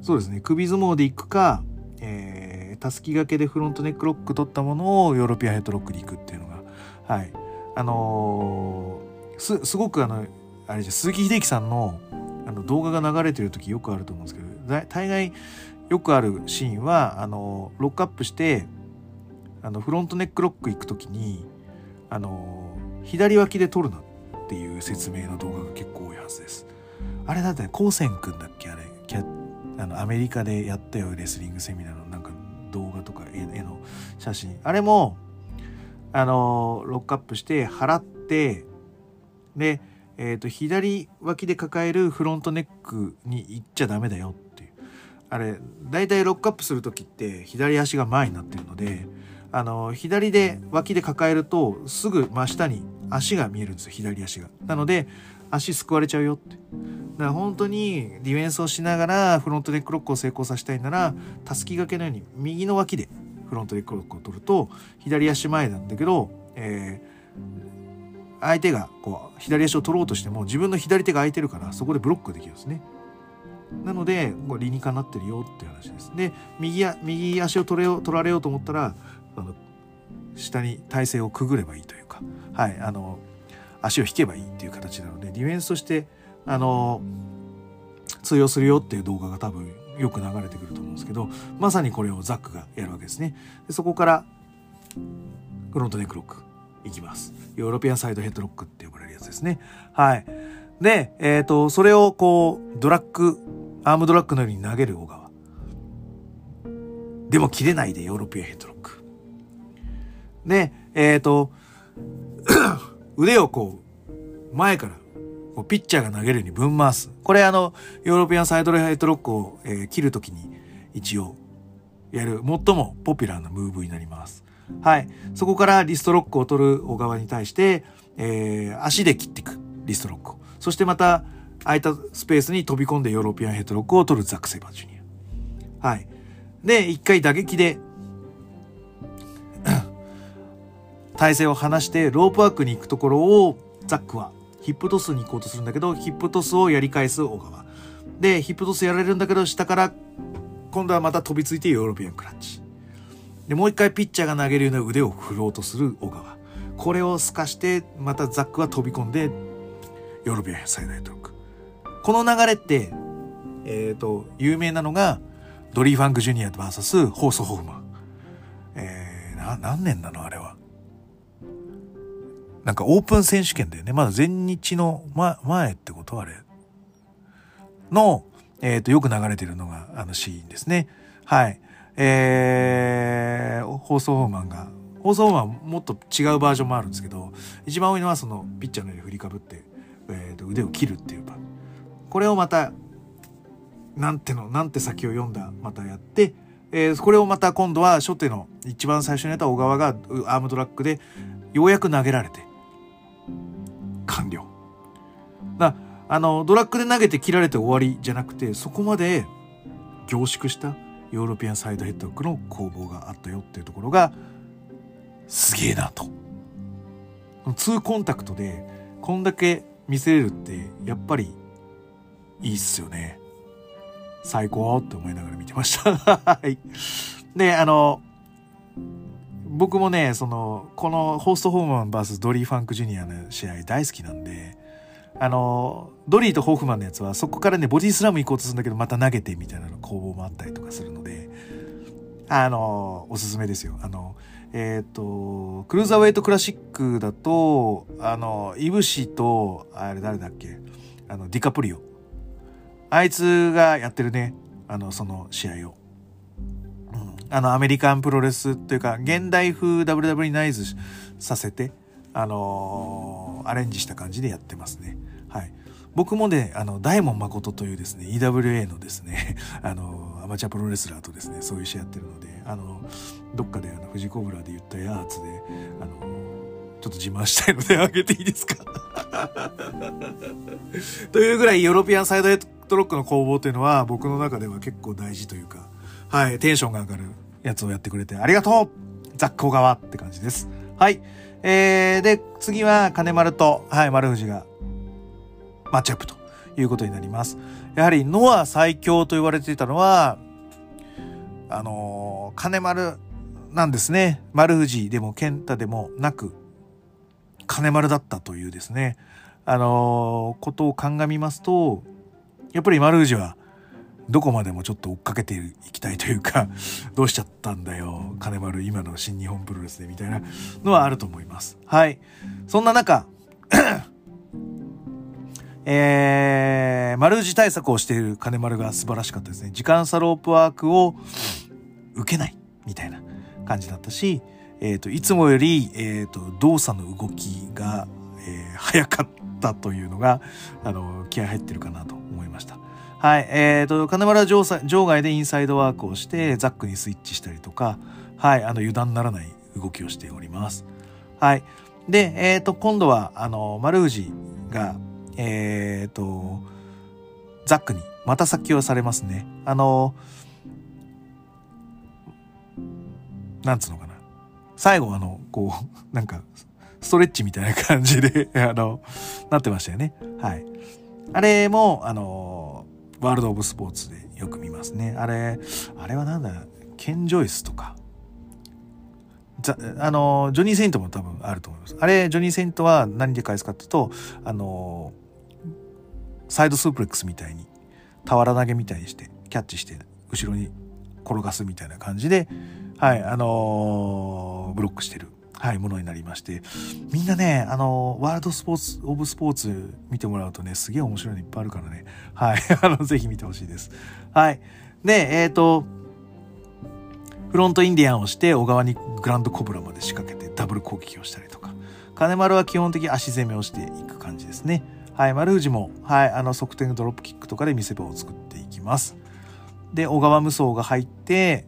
A: そうですね、首相撲で行くか、えー、たすき掛けでフロントネックロック取ったものをヨーロピアンヘッドロックに行くっていうのが、はい。あのー、す、すごくあの、あれじゃ、鈴木秀樹さんのあの動画が流れてる時よくあると思うんですけど、大概よくあるシーンはあのロックアップしてあのフロントネックロック行く時にあの左脇で取るなっていう説明の動画が結構多いはずです。あれだってコーセン君だっけ？あれキャあのアメリカでやったよレスリングセミナーのなんか動画とか絵の写真あれもあのロックアップして払ってで、えーと左脇で抱えるフロントネックに行っちゃダメだよってあれ大体ロックアップする時って左足が前になってるのであの左で脇で抱えるとすぐ真下に足が見えるんですよ左足が。なので足すくわれちゃうよって。だから本当にディフェンスをしながらフロントネックロックを成功させたいならたすき掛けのように右の脇でフロントネックロックを取ると左足前なんだけど、えー、相手がこう左足を取ろうとしても自分の左手が空いてるからそこでブロックできるんですね。なので、こ理にかなってるよっていう話です。で、右や右足を取れよ取られようと思ったら、あの下に体勢をくぐればいいというか、はい、あの、足を引けばいいっていう形なので、ディフェンスとして、あの、通用するよっていう動画が多分よく流れてくると思うんですけど、まさにこれをザックがやるわけですね。でそこから、フロントネックロックいきます。ヨーロピアンサイドヘッドロックって呼ばれるやつですね。はい。で、えっ、ー、と、それをこう、ドラッグ、アームドラッグのように投げる小川。でも切れないでヨーロピアンヘッドロック。で、えっ、ー、と、腕をこう、前から、こうピッチャーが投げるようにぶん回す。これあの、ヨーロピアンサイドレヘッドロックを、えー、切るときに一応やる最もポピュラーなムーブになります。はい。そこからリストロックを取る小川に対して、えー、足で切っていく。リストロックを。そしてまた空いたスペースに飛び込んでヨーロピアンヘッドロックを取るザック・セイバージュニア。はい。で、一回打撃で 体勢を離してロープワークに行くところをザックはヒップトスに行こうとするんだけど、ヒップトスをやり返す小川。で、ヒップトスやられるんだけど、下から今度はまた飛びついてヨーロピアンクラッチ。で、もう一回ピッチャーが投げるような腕を振ろうとする小川。これを透かして、またザックは飛び込んでヨーロピア最大トーク。この流れって、えっ、ー、と、有名なのが、ドリー・ファンク・ジュニア VS ホースト・ホフマン。えー、な、何年なのあれは。なんかオープン選手権だよね。まだ全日の、ま、前ってこと？あれ。の、えっ、ー、と、よく流れてるのが、あのシーンですね。はい。えー、ホース・ホフマンが、ホース・ホフマンもっと違うバージョンもあるんですけど、一番多いのはその、ピッチャーの上に振りかぶって、えー、と腕を切るっていう場これをまたなんてのなんて先を読んだまたやって、えー、これをまた今度は初手の一番最初にやった小川がアームドラッグでようやく投げられて完了だあの、ドラッグで投げて切られて終わりじゃなくて、そこまで凝縮したヨーロピアンサイドヘッドクの攻防があったよっていうところが、すげえなと。ツーコンタクトで、こんだけ見せれるって、やっぱり、いいっすよね。最高って思いながら見てました。はい。で、あの、僕もね、その、このホーストホフマン VS ドリー・ファンク・ジュニアの試合大好きなんで、あの、ドリーとホフマンのやつはそこからね、ボディスラム行こうとするんだけど、また投げてみたいな攻防もあったりとかするので、あの、おすすめですよ。あの、えっ、ー、と、クルーザーウェイトクラシックだと、あの、イブシと、あれ誰だっけあの、ディカプリオ。あいつがやってるね、あの、その試合を。うん。あの、アメリカンプロレスというか、現代風 WW にナイズさせて、あのー、アレンジした感じでやってますね。はい。僕もね、あの、大門誠というですね、EWA のですね、あの、アマチュアプロレスラーとですね、そういう試合やってるので、あの、どっかであの、富士コブラで言ったやつで、あの、ちょっと自慢したいのであげていいですか？というぐらいヨーロピアンサイドヘッドロックの攻防というのは僕の中では結構大事というか、はい、テンションが上がるやつをやってくれてありがとうザック小川って感じです。はい。えー、で、次は金丸と、はい、丸藤がマッチアップということになります。やはりノア最強と言われていたのは、あのー、金丸なんですね。丸藤でも健太でもなく、金丸だったというですね、あのー、ことを鑑みますと、やっぱり丸藤はどこまでもちょっと追っかけていきたいというか、どうしちゃったんだよ、金丸、今の新日本プロレスで、みたいなのはあると思います。はい。そんな中、えー、丸藤対策をしている金丸が素晴らしかったですね。時間差ロープワークを受けない、みたいな感じだったし、えっ、ー、と、いつもより、えっ、ー、と、動作の動きが、えー、早かったというのが、あの、気合入ってるかなと思いました。はい。えっ、ー、と、金村場場外でインサイドワークをして、ザックにスイッチしたりとか、はい。あの、油断ならない動きをしております。はい。で、えっ、ー、と、今度は、あの、丸藤が、えっ、ー、と、ザックにまた先をされますね。あの、なんつうのかな。最後あの、こう、なんか、ストレッチみたいな感じで あの、なってましたよね。はい。あれも、あの、ワールド・オブ・スポーツでよく見ますね。あれ、あれはなんだ、ケン・ジョイスとか、あの、ジョニー・セイントも多分あると思います。あれ、ジョニー・セイントは何で返すかっていうと、あの、サイドスープレックスみたいに、俵投げみたいにして、キャッチして、後ろに転がすみたいな感じで、はい、あのー、ブロックしてる、はい、ものになりまして、みんなね、あのー、ワールドスポーツ、オブスポーツ見てもらうとね、すげえ面白いのいっぱいあるからね、はい、あの、ぜひ見てほしいです。はい。で、えっ、ー、と、フロントインディアンをして小川にグランドコブラまで仕掛けてダブル攻撃をしたりとか、金丸は基本的に足攻めをしていく感じですね。はい、丸藤も、はい、あの、側転ドロップキックとかで見せ場を作っていきます。で、小川無双が入って、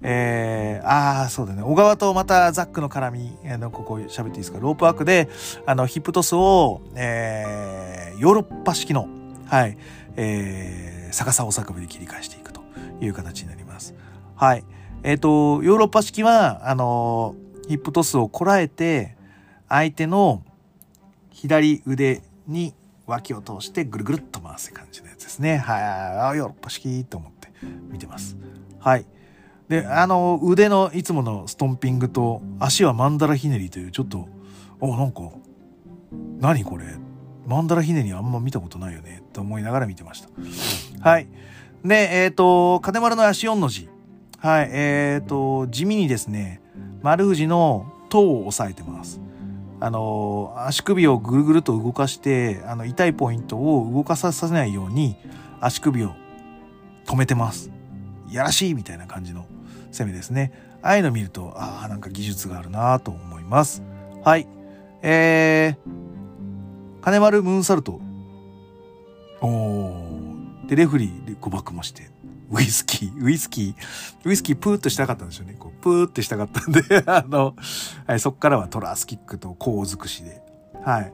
A: えー、ああ、そうだね。小川とまたザックの絡み、あの、ここ喋っていいですか？ロープワークで、あの、ヒップトスを、えー、ヨーロッパ式の、はい、えー、逆さお坂部で切り返していくという形になります。はい。えっ、ー、と、ヨーロッパ式は、あの、ヒップトスをこらえて、相手の左腕に脇を通してぐるぐるっと回す感じのやつですね。はい。ヨーロッパ式と思って見てます。はい。で、あの、腕のいつものストンピングと、足はマンダラひねりという、ちょっと、お、なんか、何これマンダラひねりあんま見たことないよね、と思いながら見てました。はい。で、えっ、ー、と、金丸の足4の字。はい、えっ、ー、と、地味にですね、丸藤の頭を押さえてます。あの、足首をぐるぐると動かして、あの、痛いポイントを動かさせないように、足首を止めてます。やらしいみたいな感じの攻めですね。ああいうの見ると、ああ、なんか技術があるなと思います。はい。えー、金丸ムーンサルト。おー。で、レフリーで誤爆もして、ウイスキー、ウイスキー、ウイスキープーっとしたかったんですよね。こうプーってしたかったんで あの、はい、そっからはトラスキックと甲尽くしで。はい。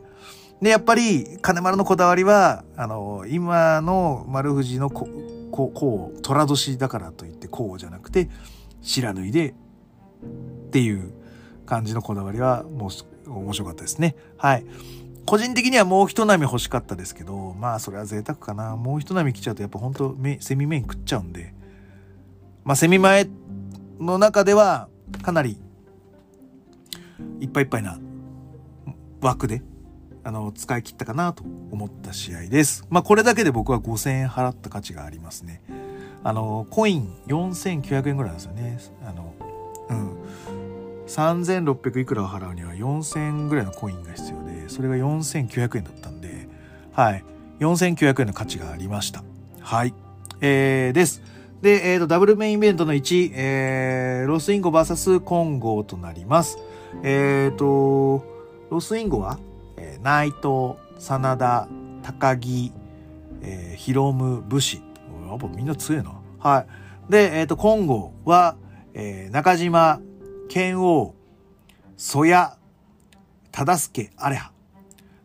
A: で、やっぱり、金丸のこだわりは、あの、今の丸藤のこ、こ、こう、虎年だからといってこうじゃなくて、白縫いで、っていう感じのこだわりは、もう、面白かったですね。はい。個人的にはもう一波欲しかったですけど、まあそれは贅沢かな。もう一波来ちゃうとやっぱ本当セミメイン食っちゃうんで、まあセミ前の中ではかなりいっぱいいっぱいな枠で、あの、使い切ったかなと思った試合です。まあこれだけで僕は5000円払った価値がありますね。あの、コイン4900円ぐらいなんですよね。あの、うん。3600いくらを払うには4000円ぐらいのコインが必要で、それが4900円だったんで、はい。4900円の価値がありました。はい。えー、です。で、えっ、ー、と、ダブルメインイベントの1、えー、ロスインゴ VS コンゴとなります。えっ、ー、と、ロスインゴは、えー、内藤、真田、高木、えー、ヒロム、武士。やっぱみんな強いな。はい。で、えっ、ー、と、コンゴは、えー、中島、剣王、曽谷、忠助、アレハ。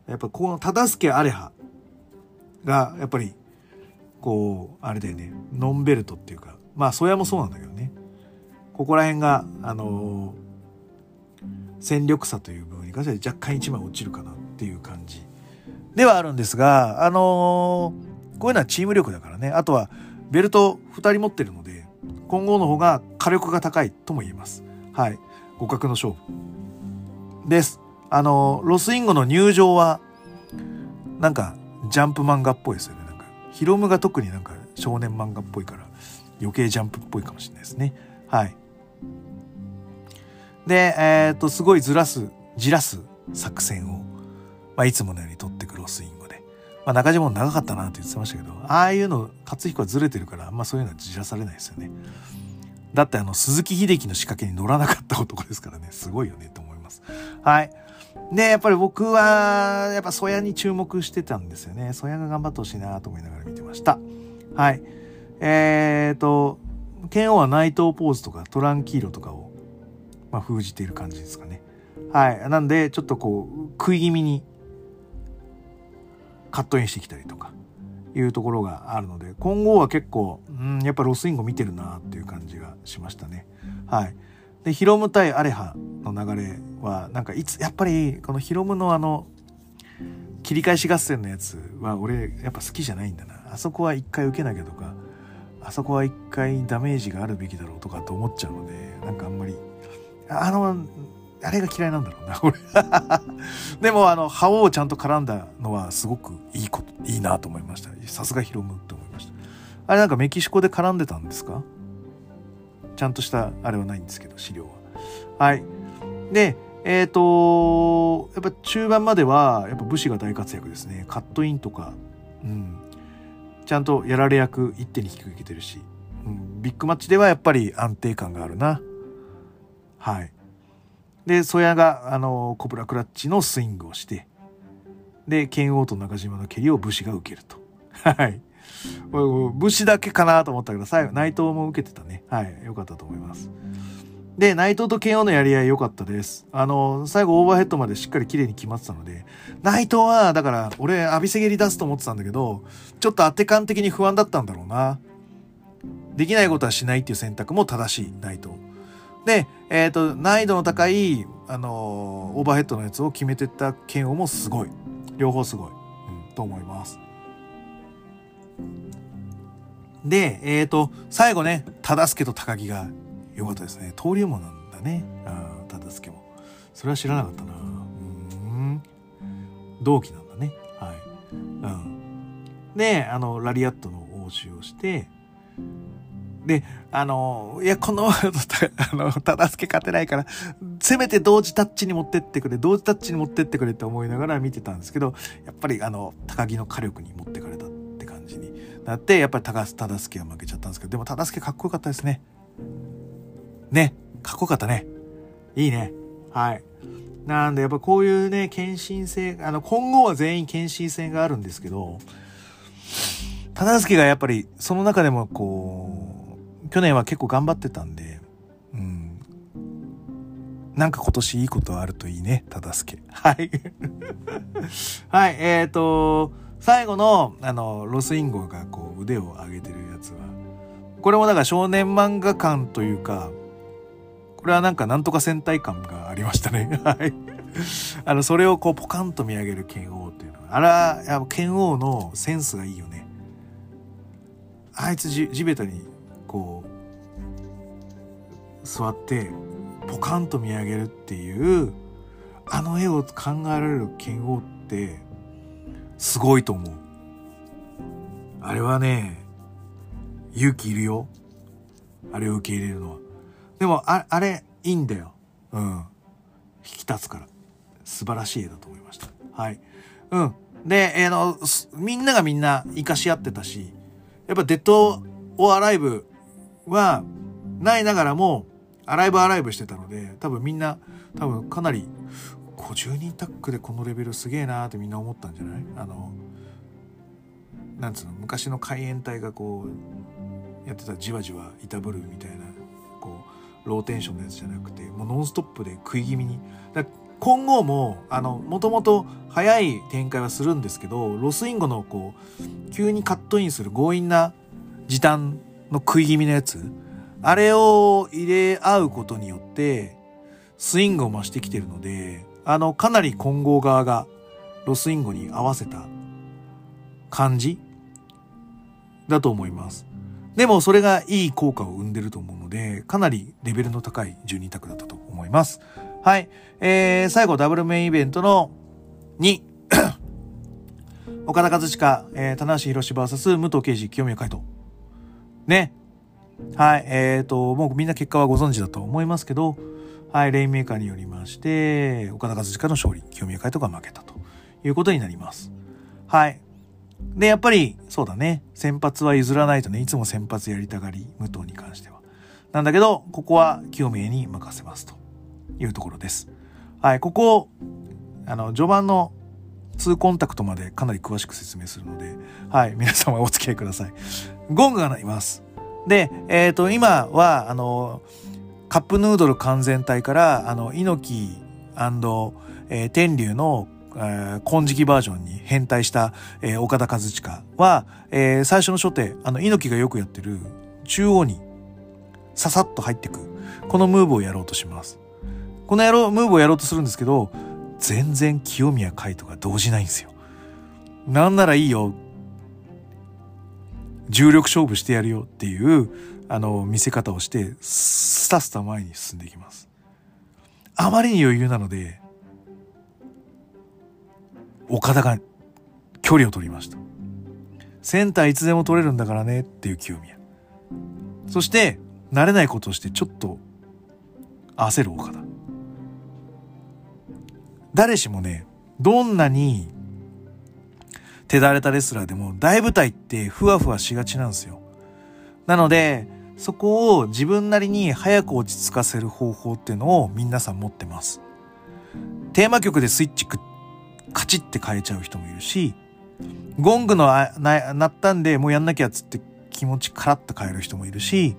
A: やっぱこの忠助、アレハが、やっぱり、こう、あれだよね、ノンベルトっていうか、まあ、曽谷もそうなんだけどね。ここら辺が、あのー、戦力差という部分に関しては若干一枚落ちるかなっていう感じではあるんですが、あのー、こういうのはチーム力だからね。あとは、ベルト2人持ってるので、今後の方が火力が高いとも言えます。はい。互角の勝負。です。あの、ロスインゴの入場は、なんか、ジャンプ漫画っぽいですよね。なんか、ヒロムが特になんか少年漫画っぽいから、余計ジャンプっぽいかもしれないですね。はい。で、えっ、と、すごいずらす、じらす作戦を、まあ、いつものように取ってくロスインゴで。まあ、中島も長かったなって言ってましたけど、ああいうの、勝彦はずれてるから、あんまそういうのはじらされないですよね。だってあの、鈴木秀樹の仕掛けに乗らなかった男ですからね、すごいよねと思います。はい。で、やっぱり僕は、やっぱソヤに注目してたんですよね。ソヤが頑張ってほしいなと思いながら見てました。はい。えーと、剣王は内藤ポーズとかトランキーロとかを、まあ、封じている感じですかね。はい。なんで、ちょっとこう、食い気味にカットインしてきたりとか、いうところがあるので、今後は結構、うん、やっぱロスインゴ見てるなっていう感じがしましたね。はい。で、ヒロム対アレハの流れは、なんかいつ、やっぱりこのヒロムのあの、切り返し合戦のやつは俺やっぱ好きじゃないんだな。あそこは一回受けなきゃとか、あそこは一回ダメージがあるべきだろうとかって思っちゃうので、なんかあんまり、あの、あれが嫌いなんだろうな、俺。でも、あの、覇王をちゃんと絡んだのはすごくいいこと、いいなと思いました。さすがヒロムって思いました。あれなんかメキシコで絡んでたんですか？ちゃんとしたあれはないんですけど、資料は。はい。で、えっ、ー、とやっぱ中盤までは、やっぱ武士が大活躍ですね。カットインとか、うん。ちゃんとやられ役一手に引き受けてるし、うん、ビッグマッチではやっぱり安定感があるな。はい。で、ソヤが、あの、コブラクラッチのスイングをして、で、剣王と中島の蹴りを武士が受けると。はい。武士だけかなと思ったけど、最後、内藤も受けてたね。はい。よかったと思います。で、内藤と剣王のやり合い良かったです。あの、最後オーバーヘッドまでしっかり綺麗に決まってたので、内藤は、だから、俺、浴びせ蹴り出すと思ってたんだけど、ちょっと当て感的に不安だったんだろうな。できないことはしないっていう選択も正しい、内藤。で、えっ、ー、と、難易度の高い、あのー、オーバーヘッドのやつを決めてった剣王もすごい。両方すごい。うん、と思います。で、えっ、ー、と、最後ね、忠助と高木が良かったですね。登竜門なんだね。あ忠助も。それは知らなかったな。うん。同期なんだね。はい。うん。で、あの、ラリアットの応酬をして、で、あの、いや、この、あの、忠助勝てないから、せめて同時タッチに持ってってくれ、同時タッチに持ってってくれって思いながら見てたんですけど、やっぱりあの、高木の火力に持ってかれたって感じになって、やっぱり高忠助は負けちゃったんですけど、でも忠助かっこよかったですね。ね、かっこよかったね。いいね。はい。なんで、やっぱこういうね、献身性、あの、今後は全員献身性があるんですけど、忠助がやっぱり、その中でもこう、去年は結構頑張ってたんで、うん。なんか今年いいことあるといいね、忠助。はい。はい、えっ、ー、と、最後の、あの、ロスインゴがこう腕を上げてるやつは、これもだから少年漫画感というか、これはなんかなんとか戦隊感がありましたね。はい。あの、それをこうポカンと見上げる剣王っていうのは、あら、やっぱ剣王のセンスがいいよね。あいつじ地べたにこう、座って、ポカンと見上げるっていう、あの絵を考えられる剣王って、すごいと思う。あれはね、勇気いるよ。あれを受け入れるのは。でも、ああれ、いいんだよ。うん。引き立つから。素晴らしい絵だと思いました。はい。うん。で、えー、の、みんながみんな生かし合ってたし、やっぱデッド・オアライブは、ないながらも、アライブアライブしてたので、多分みんな、多分かなり、50人タックでこのレベルすげえなーってみんな思ったんじゃない？あの、なんつうの、昔の海援隊がこう、やってたじわじわいたぶるみたいな、ローテンションのやつじゃなくて、もうノンストップで食い気味に。だ今後も、あの、もともと早い展開はするんですけど、ロスインゴのこう、急にカットインする強引な時短の食い気味のやつ、あれを入れ合うことによって、スイングを増してきてるので、あの、かなり混合側がロスインゴに合わせた感じだと思います。でもそれがいい効果を生んでると思うので、かなりレベルの高い12択だったと思います。はい。えー、最後ダブルメインイベントの2。岡田和親、えー、棚橋宏 VS 武藤敬司、清宮海斗。ね。はい。えっ、ー、と、もうみんな結果はご存知だと思いますけど、はい、レインメーカーによりまして、岡田和親の勝利、清宮海斗が負けたということになります。はい。で、やっぱり、そうだね。先発は譲らないとね、いつも先発やりたがり、武藤に関しては。なんだけど、ここは清宮に任せますというところです。はい、ここ、あの、序盤の2コンタクトまでかなり詳しく説明するので、はい、皆様お付き合いください。ゴングが鳴ります。で、えっ、ー、と、今は、あの、カップヌードル完全体から、あの、猪木えー、天竜の、えー、金色バージョンに変態した、えー、岡田和親は、えー、最初の初手、あの、猪木がよくやってる、中央に、ささっと入ってく、このムーブをやろうとします。このやろう、ムーブをやろうとするんですけど、全然清宮海斗が動じないんですよ。なんならいいよ。重力勝負してやるよっていう、あの、見せ方をして、スタスタ前に進んでいきます。あまりに余裕なので、岡田が距離を取りました。センターいつでも取れるんだからねっていう清宮。そして、慣れないことをしてちょっと焦る岡田。誰しもね、どんなに手だれたレスラーでも大舞台ってふわふわしがちなんですよ。なので、そこを自分なりに早く落ち着かせる方法っていうのを皆さん持ってます。テーマ曲でスイッチカチッて変えちゃう人もいるし、ゴングのな鳴ったんでもうやんなきゃっつって気持ちカラッと変える人もいるし、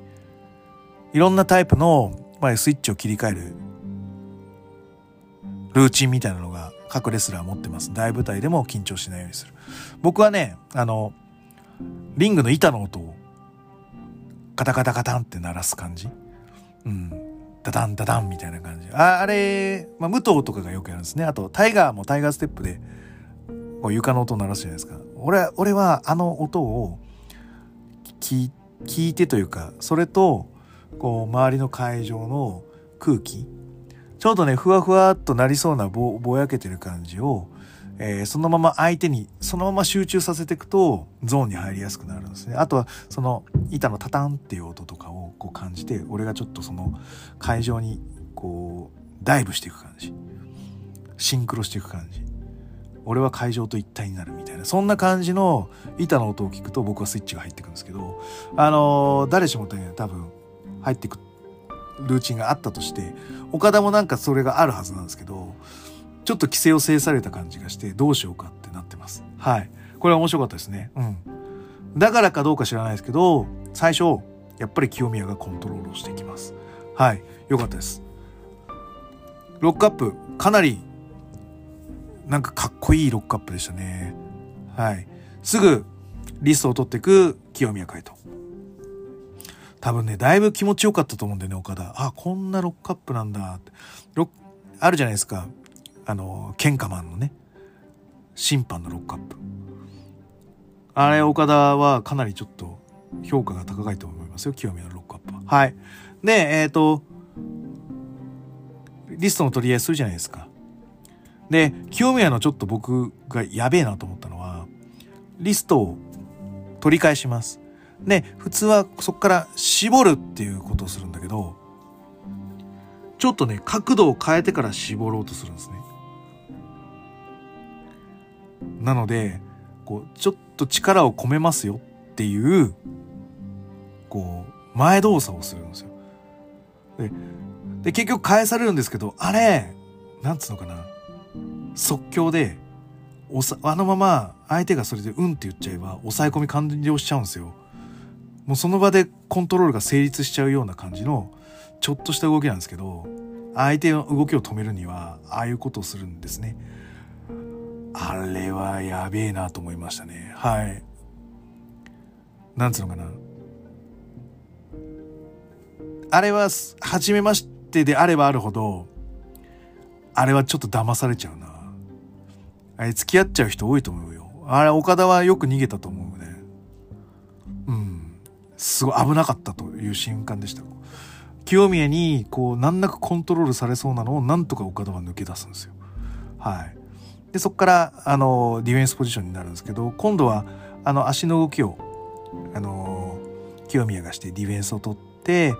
A: いろんなタイプの、まあ、スイッチを切り替えるルーチンみたいなのが各レスラー持ってます。大舞台でも緊張しないようにする。僕はね、あの、リングの板の音をカタカタカタンって鳴らす感じ。うん。ダダンダダンみたいな感じ。ああれ、まあ、武藤とかがよくやるんですね。あと、タイガーもタイガーステップで、こう床の音鳴らすじゃないですか。俺、俺はあの音を聞聞いてというか、それと、こう、周りの会場の空気、ちょうどね、ふわふわっとなりそうなぼぼやけてる感じを、えー、そのまま相手に、そのまま集中させていくと、ゾーンに入りやすくなるんですね。あとは、その、板のタタンっていう音とかをこう感じて、俺がちょっとその、会場に、こう、ダイブしていく感じ。シンクロしていく感じ。俺は会場と一体になるみたいな、そんな感じの板の音を聞くと僕はスイッチが入ってくるんですけど、あのー、誰しもとね、多分入ってくルーチンがあったとして、岡田もなんかそれがあるはずなんですけど、ちょっと規制を制された感じがして、どうしようかってなってます。はい。これは面白かったですね。うん。だからかどうか知らないですけど、最初、やっぱり清宮がコントロールをしていきます。はい。よかったです。ロックアップ、かなり、なんかかっこいいロックアップでしたね。はい。すぐ、リストを取っていく清宮海斗。多分ね、だいぶ気持ちよかったと思うんだよね、岡田。あ、こんなロックアップなんだって。ロッあるじゃないですか。あの、ケンカマンのね、審判のロックアップ。あれ、岡田はかなりちょっと評価が高いと思いますよ、清宮のロックアップは。はい。で、えっ、ー、と、リストの取り合いするじゃないですか。で、清宮のちょっと僕がやべえなと思ったのは、リストを取り返します。で、普通はそこから絞るっていうことをするんだけど、ちょっとね、角度を変えてから絞ろうとするんですね。なので、こう、ちょっと力を込めますよっていう、こう、前動作をするんですよ。で、で結局返されるんですけど、あれ、なんつうのかな。即興で、おさ、あのまま相手がそれでうんって言っちゃえば、抑え込み完了しちゃうんですよ。もうその場でコントロールが成立しちゃうような感じのちょっとした動きなんですけど相手の動きを止めるにはああいうことをするんですねあれはやべえなと思いましたね。はい。なんつうのかな。あれは初めましてであればあるほどあれはちょっと騙されちゃうな。あれ付き合っちゃう人多いと思うよ。あれ岡田はよく逃げたと思うね。うん。すごい危なかったという瞬間でした。清宮にこう難なくコントロールされそうなのをなんとか岡田は抜け出すんですよ。はい。で、そこからあのディフェンスポジションになるんですけど、今度はあの足の動きをあの清宮がしてディフェンスを取って、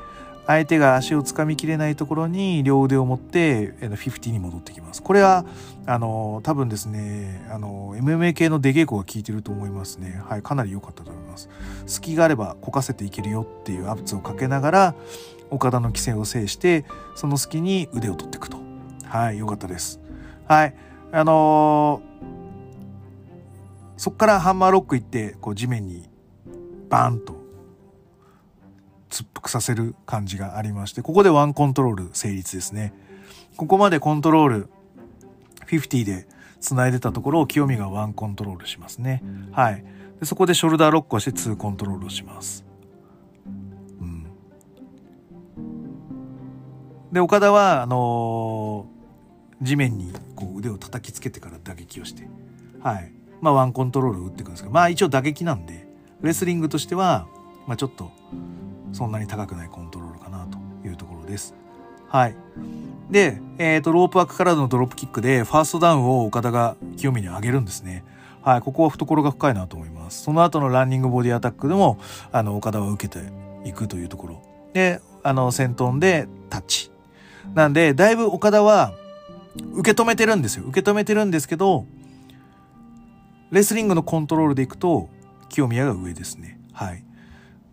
A: 相手が足をつかみきれないところに両腕を持って50に戻ってきます。これはあの多分ですねあの MMA 系の出稽古が効いてると思いますね。はい、かなり良かったと思います。隙があればこかせていけるよっていう圧をかけながら岡田の規制を制してその隙に腕を取っていくと。はい、良かったです。はい、あのー、そこからハンマーロック行ってこう地面にバーンと突腹させる感じがありまして、ここでワンコントロール成立ですね。ここまでコントロール50で繋いでたところを清美がワンコントロールしますね。はい。でそこでショルダーロックをして2コントロールをします。うん。で、岡田は、あのー、地面にこう腕を叩きつけてから打撃をして、はい。まあ、ワンコントロールを打っていくんですけど、まあ一応打撃なんで、レスリングとしては、まあちょっと、そんなに高くないコントロールかなというところです。はい。で、えっ、ー、と、ロープワークからのドロップキックで、ファーストダウンを岡田が清美に上げるんですね。はい。ここは懐が深いなと思います。その後のランニングボディアタックでも、あの、岡田は受けていくというところ。で、あの、先頭でタッチ。なんで、だいぶ岡田は、受け止めてるんですよ。受け止めてるんですけど、レスリングのコントロールでいくと、清宮が上ですね。はい。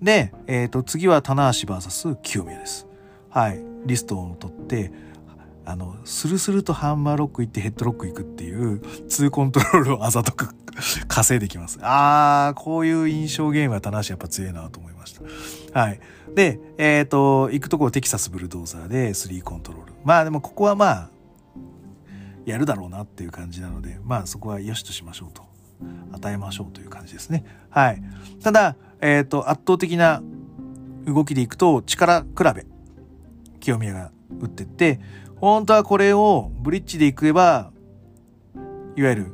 A: で、えっ、ー、と、次は棚橋 VS 清宮です。はい。リストを取って、あの、スルスルとハンマーロック行ってヘッドロック行くっていう、2コントロールをあざとく 稼いできます。あー、こういう印象ゲームは棚橋やっぱ強いなと思いました。はい。で、えっ、ー、と、行くところテキサスブルドーザーで3コントロール。まあでもここはまあ、やるだろうなっていう感じなので、まあそこは良しとしましょうと。与えましょうという感じですね。はい。ただ、えっ、ー、と、圧倒的な動きでいくと、力比べ、清宮が打ってって、本当はこれをブリッジでいけば、いわゆる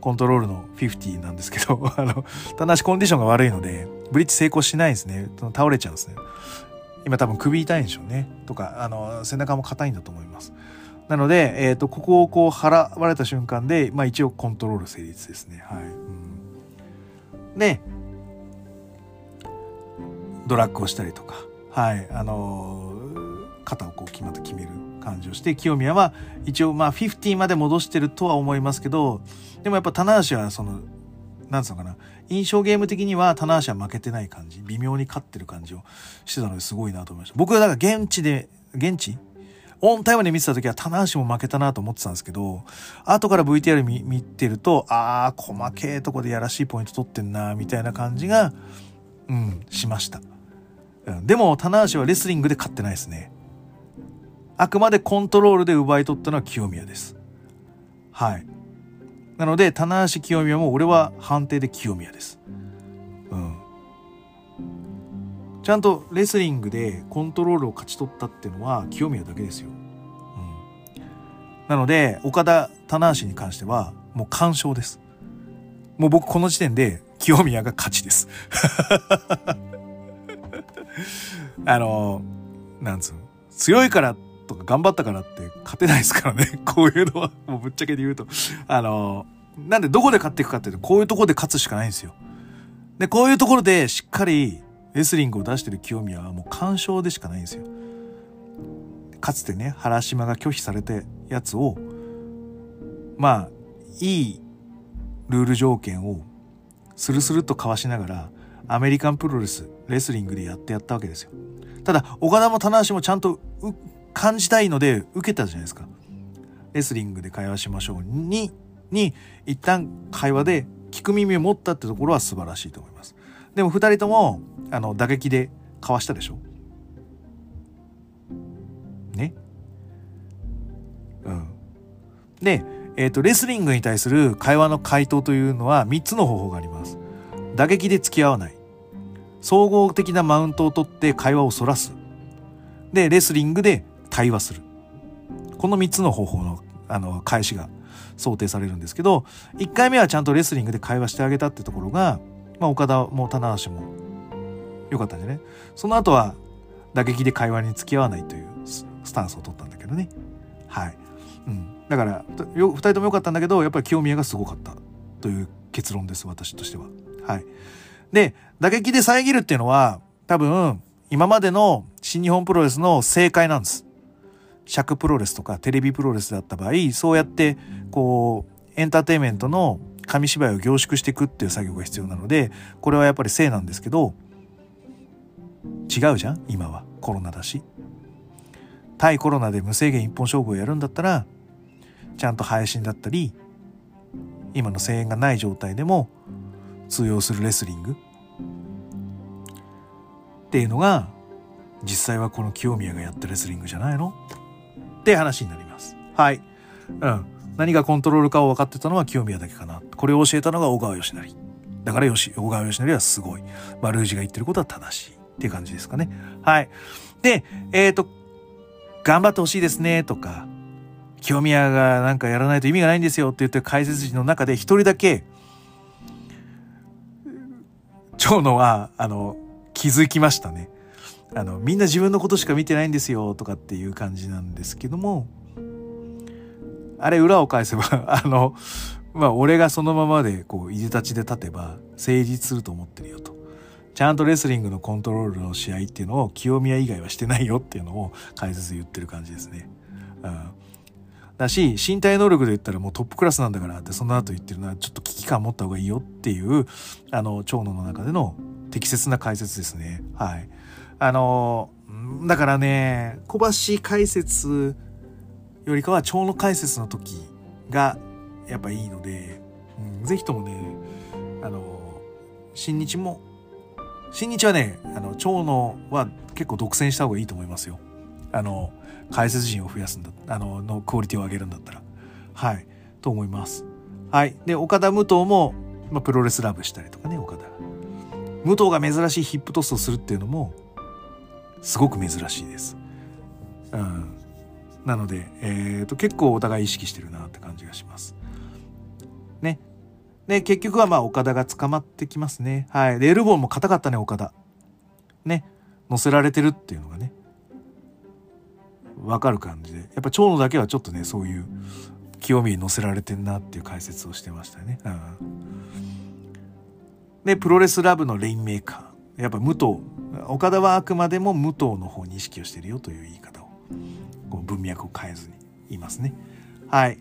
A: コントロールの50なんですけど、あの、ただしコンディションが悪いので、ブリッジ成功しないんですね。倒れちゃうんですね。今多分首痛いんでしょうね。とか、あの、背中も硬いんだと思います。なので、え、ー、と、ここをこう払われた瞬間で、まあ一応コントロール成立ですね。はい。うん、で、ドラッグをしたりとか、はい、あのー、肩をこう決また決める感じをして、清宮は一応まあ50まで戻してるとは思いますけど、でもやっぱ棚橋はその、なんつうのかな、印象ゲーム的には棚橋は負けてない感じ、微妙に勝ってる感じをしてたのですごいなと思いました。僕はだか現地で、現地オンタイムで見てた時は棚橋も負けたなと思ってたんですけど、後から VTR 見見てると、ああ、細けえとこでやらしいポイント取ってんな、みたいな感じが、うん、しました。でも、棚橋はレスリングで勝ってないですね。あくまでコントロールで奪い取ったのは清宮です。はい。なので、棚橋清宮も俺は判定で清宮です。ちゃんとレスリングでコントロールを勝ち取ったっていうのは清宮だけですよ。うん。なので、岡田、棚橋に関してはもう完勝です。もう僕この時点で清宮が勝ちです。あの、なんつうの、強いからとか頑張ったからって勝てないですからね。こういうのは、もうぶっちゃけで言うと。あの、なんでどこで勝っていくかっていうと、こういうところで勝つしかないんですよ。で、こういうところでしっかりレスリングを出してる清宮はもう干渉でしかないんですよ。かつてね、原島が拒否されたやつを、まあ、いいルール条件をスルスルと交わしながら、アメリカンプロレス、レスリングでやってやったわけですよ。ただ、岡田も棚橋もちゃんと感じたいので受けたじゃないですか。レスリングで会話しましょうに、に、一旦会話で聞く耳を持ったってところは素晴らしいと思います。でも二人とも、あの、打撃で交わしたでしょ？ね？うん。で、えっ、ー、と、レスリングに対する会話の回答というのは3つの方法があります。打撃で付き合わない。総合的なマウントを取って会話をそらす。で、レスリングで対話する。この3つの方法の、あの、返しが想定されるんですけど、1回目はちゃんとレスリングで会話してあげたってところが、まあ、岡田も棚橋も良かったんじゃね。その後は打撃で会話に付き合わないというスタンスを取ったんだけどね。はい。うん。だから2人とも良かったんだけどやっぱり清宮がすごかったという結論です私としては。はい、で打撃で遮るっていうのは多分今までの新日本プロレスの正解なんです。尺プロレスとかテレビプロレスだった場合そうやってこうエンターテインメントの紙芝居を凝縮していくっていう作業が必要なのでこれはやっぱり正なんですけど違うじゃん？今はコロナだし対コロナで無制限一本勝負をやるんだったらちゃんと配信だったり今の声援がない状態でも通用するレスリングっていうのが実際はこの清宮がやったレスリングじゃないの？って話になります。はい。うん。何がコントロールかを分かってたのは清宮だけかな。これを教えたのが小川義成。だからよし、小川義成はすごい。まあ、ルージが言ってることは正しいっていう感じですかね。はい。で、えっ、ー、と、頑張ってほしいですねとか、清宮がなんかやらないと意味がないんですよって言って解説陣の中で一人だけ、長野は、あの、気づきましたね。あの、みんな自分のことしか見てないんですよとかっていう感じなんですけども、あれ裏を返せば、あの、まあ俺がそのままでこう、いでたちで立てば成立すると思ってるよと。ちゃんとレスリングのコントロールの試合っていうのを清宮以外はしてないよっていうのを解説で言ってる感じですね。うん。だし身体能力で言ったらもうトップクラスなんだからってその後言ってるのはちょっと危機感持った方がいいよっていうあの長野の中での適切な解説ですね。はい。あのだからね小橋解説よりかは長野解説の時がやっぱいいので、うん、ぜひともねあの新日も新日はねあの長野は結構独占した方がいいと思いますよあの解説陣を増やすんだ、あの、のクオリティを上げるんだったら。はい。と思います。はい。で、岡田武藤も、まあ、プロレスラブしたりとかね、岡田。武藤が珍しいヒップトスをするっていうのも、すごく珍しいです。うん。なので、えっ、ー、と、結構お互い意識してるなって感じがします。ね。で、結局はまあ、岡田が捕まってきますね。はい。で、エルボーも硬かったね、岡田。ね。乗せられてるっていうのがね。分かる感じでやっぱ蝶野だけはちょっとねそういう清見に乗せられてんなっていう解説をしてましたね。うん、でプロレスラブのレインメーカーやっぱ武藤岡田はあくまでも武藤の方に意識をしてるよという言い方をこう文脈を変えずに言いますね。はい。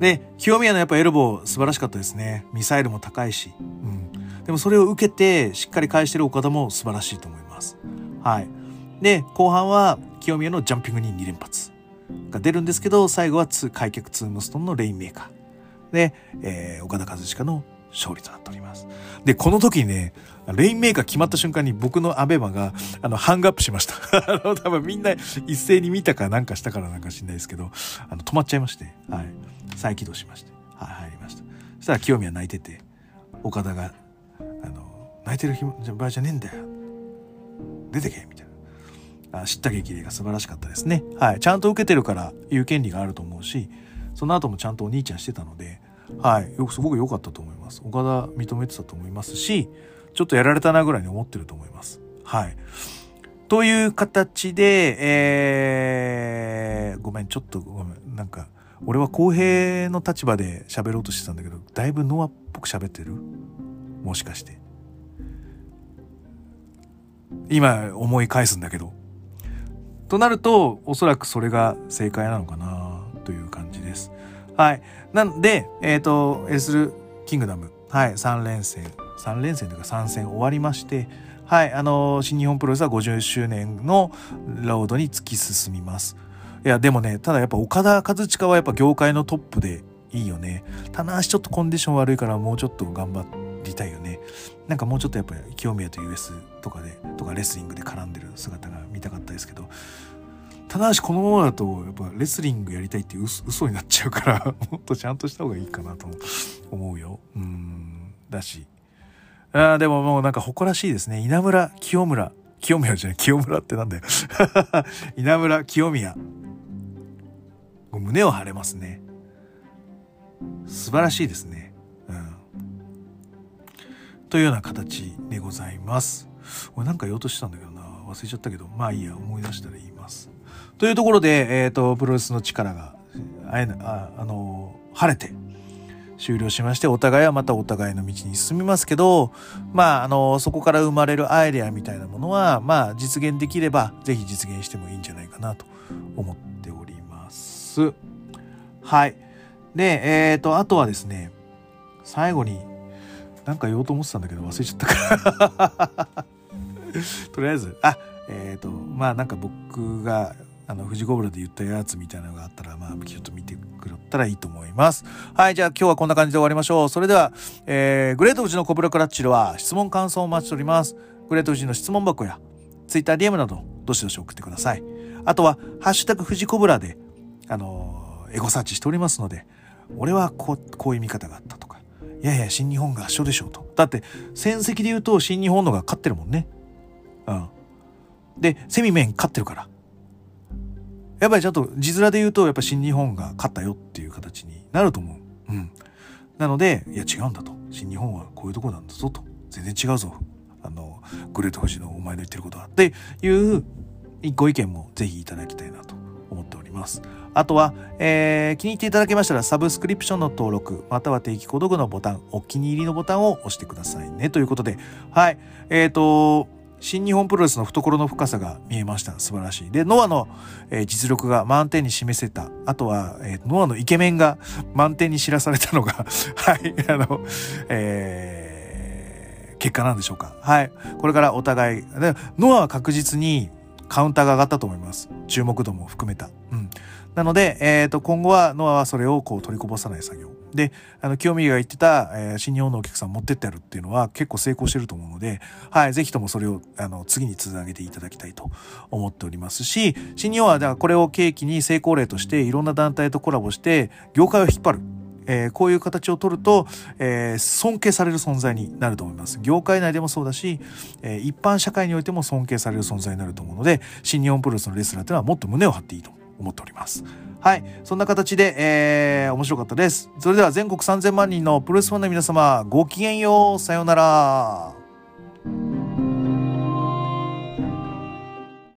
A: で清宮のやっぱエルボー素晴らしかったですね。ミサイルも高いし。うん、でもそれを受けてしっかり返してる岡田も素晴らしいと思います。はい。で後半は清宮のジャンピングに2連発が出るんですけど、最後は開脚ツームストンのレインメーカー。で、えー、岡田和親の勝利となっております。で、この時にね、レインメーカー決まった瞬間に僕のアベマが、あの、ハングアップしました。あの、多分みんな一斉に見たかなんかしたからなんか知んないですけど、あの、止まっちゃいまして、はい。再起動しまして、はい、入りました。そしたら清宮泣いてて、岡田が、あの、泣いてる場合じゃねえんだよ。出てけみたいな。あ知った激励が素晴らしかったですね。はい。ちゃんと受けてるから言う権利があると思うし、その後もちゃんとお兄ちゃんしてたので、はい。よく、すごく良かったと思います。岡田認めてたと思いますし、ちょっとやられたなぐらいに思ってると思います。はい。という形で、えー、ごめん、ちょっとごめん、なんか、俺は公平の立場で喋ろうとしてたんだけど、だいぶノアっぽく喋ってる？もしかして。今思い返すんだけど。となると、おそらくそれが正解なのかな。はい。なんで、えっ、ー、と、エスルキングダム、はい、3連戦、3連戦というか3戦終わりまして、はい、あの新日本プロレスは50周年のロードに突き進みます。いや、でもね、ただやっぱ岡田和親はやっぱ業界のトップでいいよね。棚橋ちょっとコンディション悪いからもうちょっと頑張りたいよね。なんかもうちょっとやっぱり清宮と US とかで、とかレスリングで絡んでる姿が見たかったですけど、棚橋このままだとやっぱレスリングやりたいって嘘になっちゃうから もっとちゃんとした方がいいかなと思うよ。うん。だし。あでももうなんか誇らしいですね。稲村清村。清宮じゃない、清村ってなんだよ 稲村清宮。胸を張れますね。素晴らしいですね。うん。というような形でございます。俺なんか言おうとしたんだけどな。忘れちゃったけど、まあいいや、思い出したら言い。というところで、えっ、ー、と、プロレスの力が、あえあ、あの、晴れて、終了しまして、お互いはまたお互いの道に進みますけど、まあ、あの、そこから生まれるアイデアみたいなものは、まあ、実現できれば、ぜひ実現してもいいんじゃないかなと思っております。はい。で、えっ、ー、と、あとはですね、最後に、なんか言おうと思ってたんだけど忘れちゃったから とりあえず、あ、えっ、ー、と、まあなんか僕があの、富士コブラで言ったやつみたいなのがあったら、まあ、ちょっと見てくれたらいいと思います。はい、じゃあ今日はこんな感じで終わりましょう。それでは、えー、グレート富士のコブラクラッチでは質問感想をお待ちしております。グレート富士の質問箱や、ツイッター DM など、どしどし送ってください。あとは、ハッシュタグ富士コブラで、あのー、エゴサーチしておりますので、俺はこう、こういう見方があったとか、いやいや、新日本が圧勝でしょうと。だって、戦績で言うと新日本のが勝ってるもんね。うん。で、セミメン勝ってるから。やっぱりちょっと字面で言うと、やっぱ新日本が勝ったよっていう形になると思う。うん。なので、いや違うんだと。新日本はこういうとこなんだぞと。全然違うぞ。あの、グレート富士のお前の言ってることは。っていうご意見もぜひいただきたいなと思っております。あとは、えー、気に入っていただけましたらサブスクリプションの登録、または定期購読のボタン、お気に入りのボタンを押してくださいね。ということで、はい。えっ、ー、と、新日本プロレスの懐の深さが見えました。素晴らしい。で、ノアの、えー、実力が満点に示せた。あとは、えー、ノアのイケメンが満点に知らされたのが はい、あの、えー、結果なんでしょうか。はい。これからお互い、でノアは確実にカウンターが上がったと思います。注目度も含めた。うん。なので、えっ、ー、と、今後はノアはそれをこう取りこぼさない作業。で、あの、清美が言ってた、えー、新日本のお客さん持ってってやるっていうのは結構成功してると思うので、はい、ぜひともそれを、あの、次に続けていただきたいと思っておりますし、新日本は、だからこれを契機に成功例としていろんな団体とコラボして、業界を引っ張る。えー、こういう形を取ると、えー、尊敬される存在になると思います。業界内でもそうだし、えー、一般社会においても尊敬される存在になると思うので、新日本プロレスのレスラーっていうのはもっと胸を張っていいと思っております。はい。そんな形で、えー、面白かったです。それでは全国3000万人のプロレスファンの皆様、ごきげんよう。さようなら。